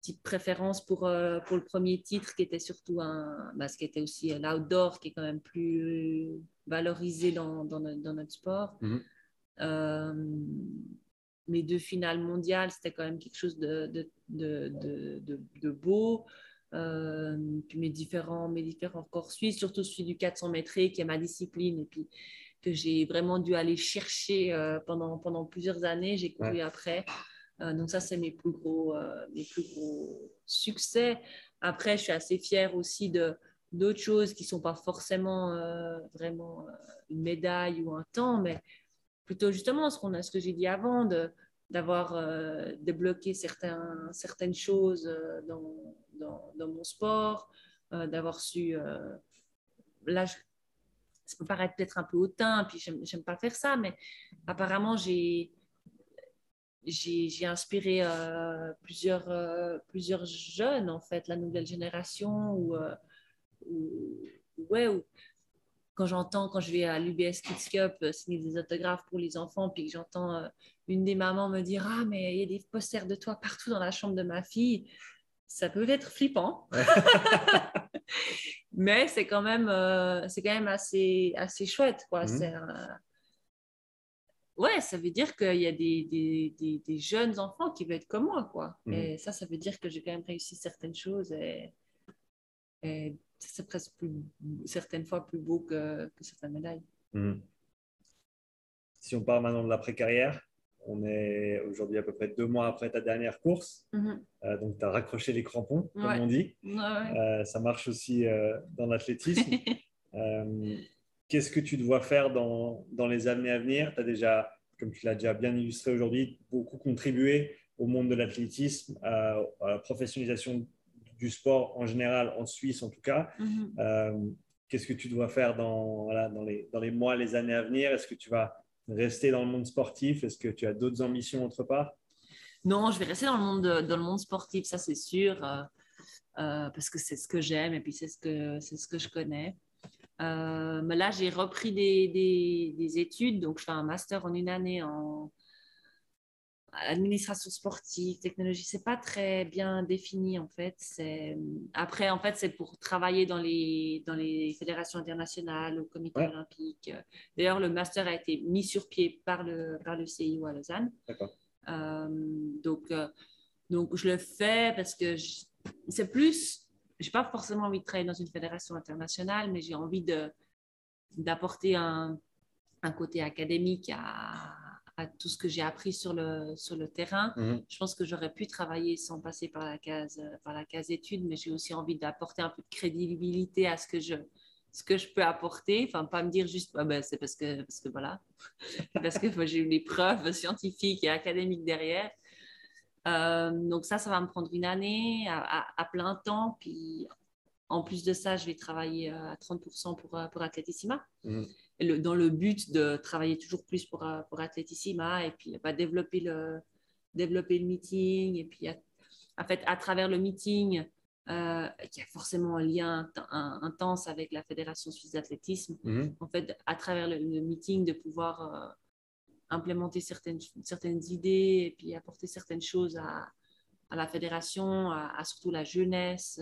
petite préférence pour, euh, pour le premier titre qui était surtout un, bah, ce qui était aussi l'outdoor qui est quand même plus valorisé dans, dans, notre, dans notre sport. Mhm. Euh, mes deux finales mondiales, c'était quand même quelque chose de, de- de beau. Euh, puis mes différents, mes différents records suisses, surtout celui du 400 mètres qui est ma discipline. Et puis, que j'ai vraiment dû aller chercher euh, pendant, pendant plusieurs années. J'ai couru après. Euh, donc ça, c'est mes plus gros, euh, mes plus gros succès. Après, je suis assez fière aussi de d'autres choses qui sont pas forcément vraiment une médaille ou un temps, mais plutôt justement ce qu'on a, ce que j'ai dit avant, de d'avoir débloqué certains, certaines choses dans, dans, mon sport, d'avoir su là, ça peut paraître peut-être un peu hautain, puis j'aime pas faire ça, mais apparemment, j'ai j'ai inspiré euh, plusieurs, euh, plusieurs jeunes, en fait, la nouvelle génération, ou, euh, ouais, ou quand j'entends, quand je vais à l'UBS Kids Cup signer des autographes pour les enfants, puis que j'entends une des mamans me dire Ah, mais il y a des posters de toi partout dans la chambre de ma fille, ça peut être flippant. mais c'est quand même, euh, c'est quand même assez, assez chouette. Quoi. Mhm. Ouais, ça veut dire qu'il y a des, des, des, jeunes enfants qui veulent être comme moi. Quoi. Mhm. Et ça, ça veut dire que j'ai quand même réussi certaines choses. Et, c'est presque plus, certaines fois plus beau que, que certaines médailles. Mhm. Si on parle maintenant de l'après-carrière, on est aujourd'hui à peu près deux mois après ta dernière course. Mhm. Euh, donc, tu as raccroché les crampons, comme on dit. Euh, ça marche aussi euh, dans l'athlétisme. Qu'est-ce que tu dois faire dans, dans les années à venir? Tu as déjà, comme tu l'as déjà bien illustré aujourd'hui, beaucoup contribué au monde de l'athlétisme, à la professionnalisation du sport en général, en Suisse en tout cas. Mhm. Qu'est-ce que tu dois faire dans, dans, les, dans les mois, les années à venir? Est-ce que tu vas rester dans le monde sportif? Est-ce que tu as d'autres ambitions autre part? Non, je vais rester dans le monde, dans le monde sportif, ça c'est sûr, euh, euh, parce que c'est ce que j'aime et puis c'est ce que, ce que je connais. Euh, mais là, j'ai repris des, des, des, études, donc je fais un master en une année en, administration sportive, technologie, c'est pas très bien défini en fait. C'est après en fait c'est pour travailler dans les dans les fédérations internationales, au comité olympique. D'ailleurs le master a été mis sur pied par le par le CIO à Lausanne. Euh, donc euh, donc je le fais parce que c'est plus j'ai pas forcément envie de travailler dans une fédération internationale, mais j'ai envie de d'apporter un, un côté académique à à tout ce que j'ai appris sur le, sur le terrain. Mhm. Je pense que j'aurais pu travailler sans passer par la case, par la case études, mais j'ai aussi envie d'apporter un peu de crédibilité à ce que je, ce que je peux apporter. Enfin, pas me dire juste, ah ben, c'est parce que, parce que voilà, parce que j'ai eu les preuves scientifiques et académiques derrière. Euh, donc ça, ça va me prendre une année à, à, plein temps. Puis en plus de ça, je vais travailler à 30% pour, pour Atletissima. Dans le but de travailler toujours plus pour, euh, pour Atletissima et puis bah, développer, le, développer le meeting. Et puis, en fait, à travers le meeting, euh, qui a forcément un lien intense avec la Fédération suisse d'athlétisme, mhm. en fait, à travers le, meeting, de pouvoir euh, implémenter certaines, certaines idées et puis apporter certaines choses à, à la fédération, à, surtout la jeunesse,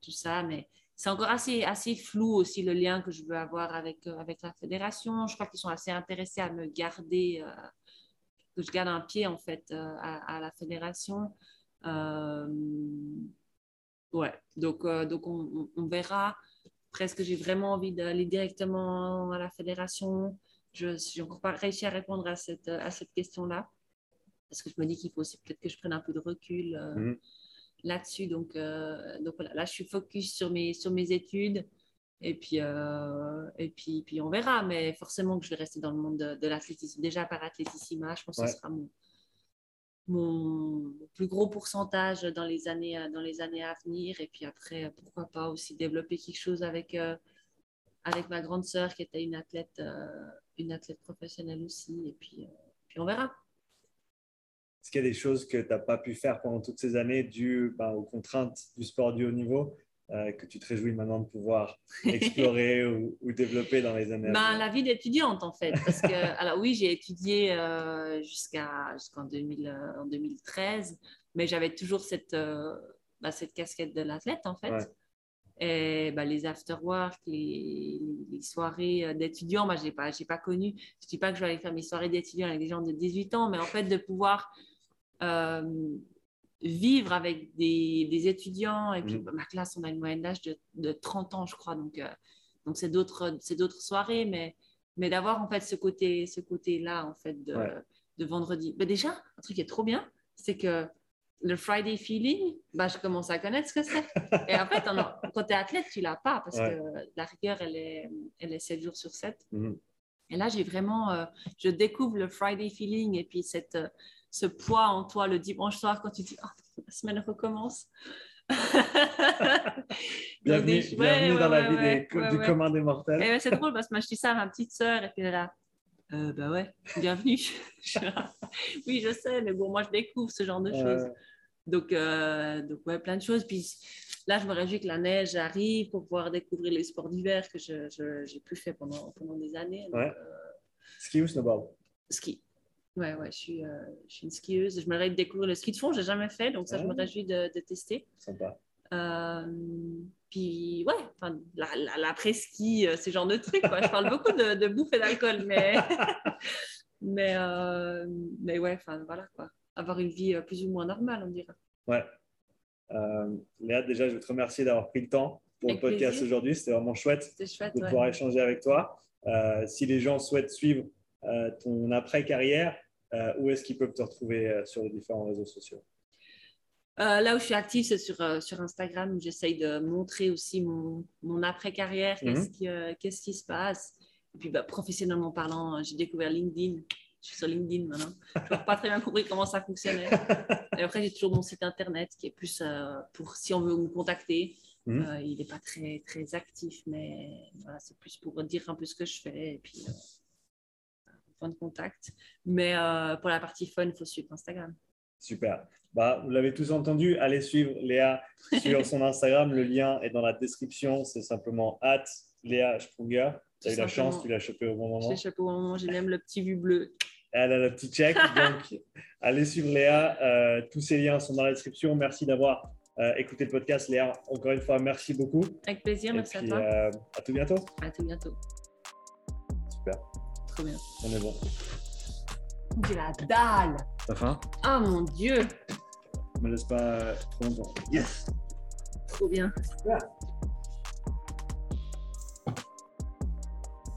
tout ça. Mais c'est encore assez, flou aussi le lien que je veux avoir avec, euh, avec la fédération. Je crois qu'ils sont assez intéressés à me garder, euh, que je garde un pied en fait euh, à, la fédération. ouais, donc, donc on, on, verra. Presque j'ai vraiment envie d'aller directement à la fédération? Je n'ai encore pas réussi à répondre à cette, question-là. Parce que je me dis qu'il faut aussi peut-être que je prenne un peu de recul. Mmh là-dessus. Donc, euh, donc voilà, là, je suis focus sur mes, sur mes études. Et puis, euh, et puis, puis, on verra. Mais forcément que je vais rester dans le monde de, l'athlétisme. Déjà par Athlétissima, je pense que ce sera mon, mon plus gros pourcentage dans les, années, dans les années à venir. Et puis après, pourquoi pas aussi développer quelque chose avec, euh, avec ma grande sœur qui était une athlète, une athlète professionnelle aussi. Et puis, puis on verra. Est-ce qu'il y a des choses que tu n'as pas pu faire pendant toutes ces années dues ben, aux contraintes du sport du haut niveau euh, que tu te réjouis maintenant de pouvoir explorer ou, développer dans les années ben, La vie d'étudiante, en fait. Parce que, alors oui, j'ai étudié euh, jusqu'à, jusqu'en 2013, euh, mais j'avais toujours cette, ben, cette casquette de l'athlète, en fait. Et ben, les after-work, les, les, soirées d'étudiants, moi, je n'ai pas, pas connu. Je ne dis pas que je vais aller faire mes soirées d'étudiants avec des gens de 18 ans, mais en fait, de pouvoir vivre avec des, étudiants. Et puis, mm. ma classe, on a une moyenne d'âge de, 30 ans, je crois. Donc, euh, donc c'est d'autres, c'est d'autres soirées, mais Mais d'avoir en fait ce côté, ce côté-là en fait de, Ouais. de vendredi. Mais déjà, un truc qui est trop bien, c'est que le Friday feeling, bah, je commence à connaître ce que c'est. Et en fait, quand tu es athlète, tu l'as pas parce Ouais. que la rigueur, elle est, elle est 7 jours sur 7. Mhm. Et là, j'ai vraiment, euh, je découvre le Friday feeling et puis cette, euh, ce poids en toi le dimanche soir quand tu dis, Ah, la semaine recommence. Bienvenue, des- ouais, bienvenue ouais, dans la vie des, du commun des mortels. Et ouais, c'est drôle parce que moi, je dis ça à ma petite sœur et puis elle est là. Euh, bah ouais, bienvenue. Oui, je sais, mais bon, moi, je découvre ce genre de choses. Donc, euh, donc ouais, plein de choses. Puis là, je me réjouis que la neige arrive pour pouvoir découvrir les sports d'hiver que je n'ai plus fait pendant, pendant des années. Donc, euh, ski ou snowboard? Ski. Ouais, ouais, je suis, euh, je suis une skieuse. Je me réjouis de découvrir le ski de fond, je n'ai jamais fait, donc ça, je me réjouis de, de tester. Sympa. Euh, puis ouais, enfin, la, la, l'après-ski, euh, ce genre de trucs. Quoi. Je parle beaucoup de, de bouffe et d'alcool, mais, mais, euh, mais ouais, enfin voilà quoi. Avoir une vie plus ou moins normale, on dirait. Ouais. Léa, déjà, je veux te remercier d'avoir pris le temps pour Avec le podcast aujourd'hui. C'était vraiment chouette de ouais. pouvoir échanger avec toi. Si les gens souhaitent suivre ton après-carrière, euh, où est-ce qu'ils peuvent te retrouver euh, sur les différents réseaux sociaux? Euh, là où je suis active, c'est sur, euh, sur Instagram. J'essaye de montrer aussi mon, mon après-carrière, Mhm. qu'est-ce, qui, euh, qu'est-ce qui se passe. Et puis, bah, professionnellement parlant, j'ai découvert LinkedIn. Je suis sur LinkedIn maintenant. Je n'ai pas très bien compris comment ça fonctionnait. Et après, j'ai toujours mon site internet qui est plus pour si on veut me contacter. Mhm. Il n'est pas très, très actif, mais voilà, c'est plus pour dire un peu ce que je fais et puis point de contact. Mais euh, pour la partie fun, il faut suivre Instagram. Super. Bah, vous l'avez tous entendu, allez suivre Léa sur son Instagram. Le lien est dans la description. C'est simplement at Léa Sprunger. Tu as eu la chance, tu l'as chopé au bon moment. l'ai chopé au moment, j'ai même le petit vu bleu. Elle a le petit check. Donc, allez suivre Léa. Euh, tous ces liens sont dans la description. Merci d'avoir euh, écouté le podcast. Léa, encore une fois, merci beaucoup. Avec plaisir, Et merci puis, à toi. euh, à tout bientôt. À tout bientôt. Super. Trop bien. On est bon. J'ai la dalle. T'as faim? Ah mon dieu, Me laisse pas trop longtemps. Yes. trop bien.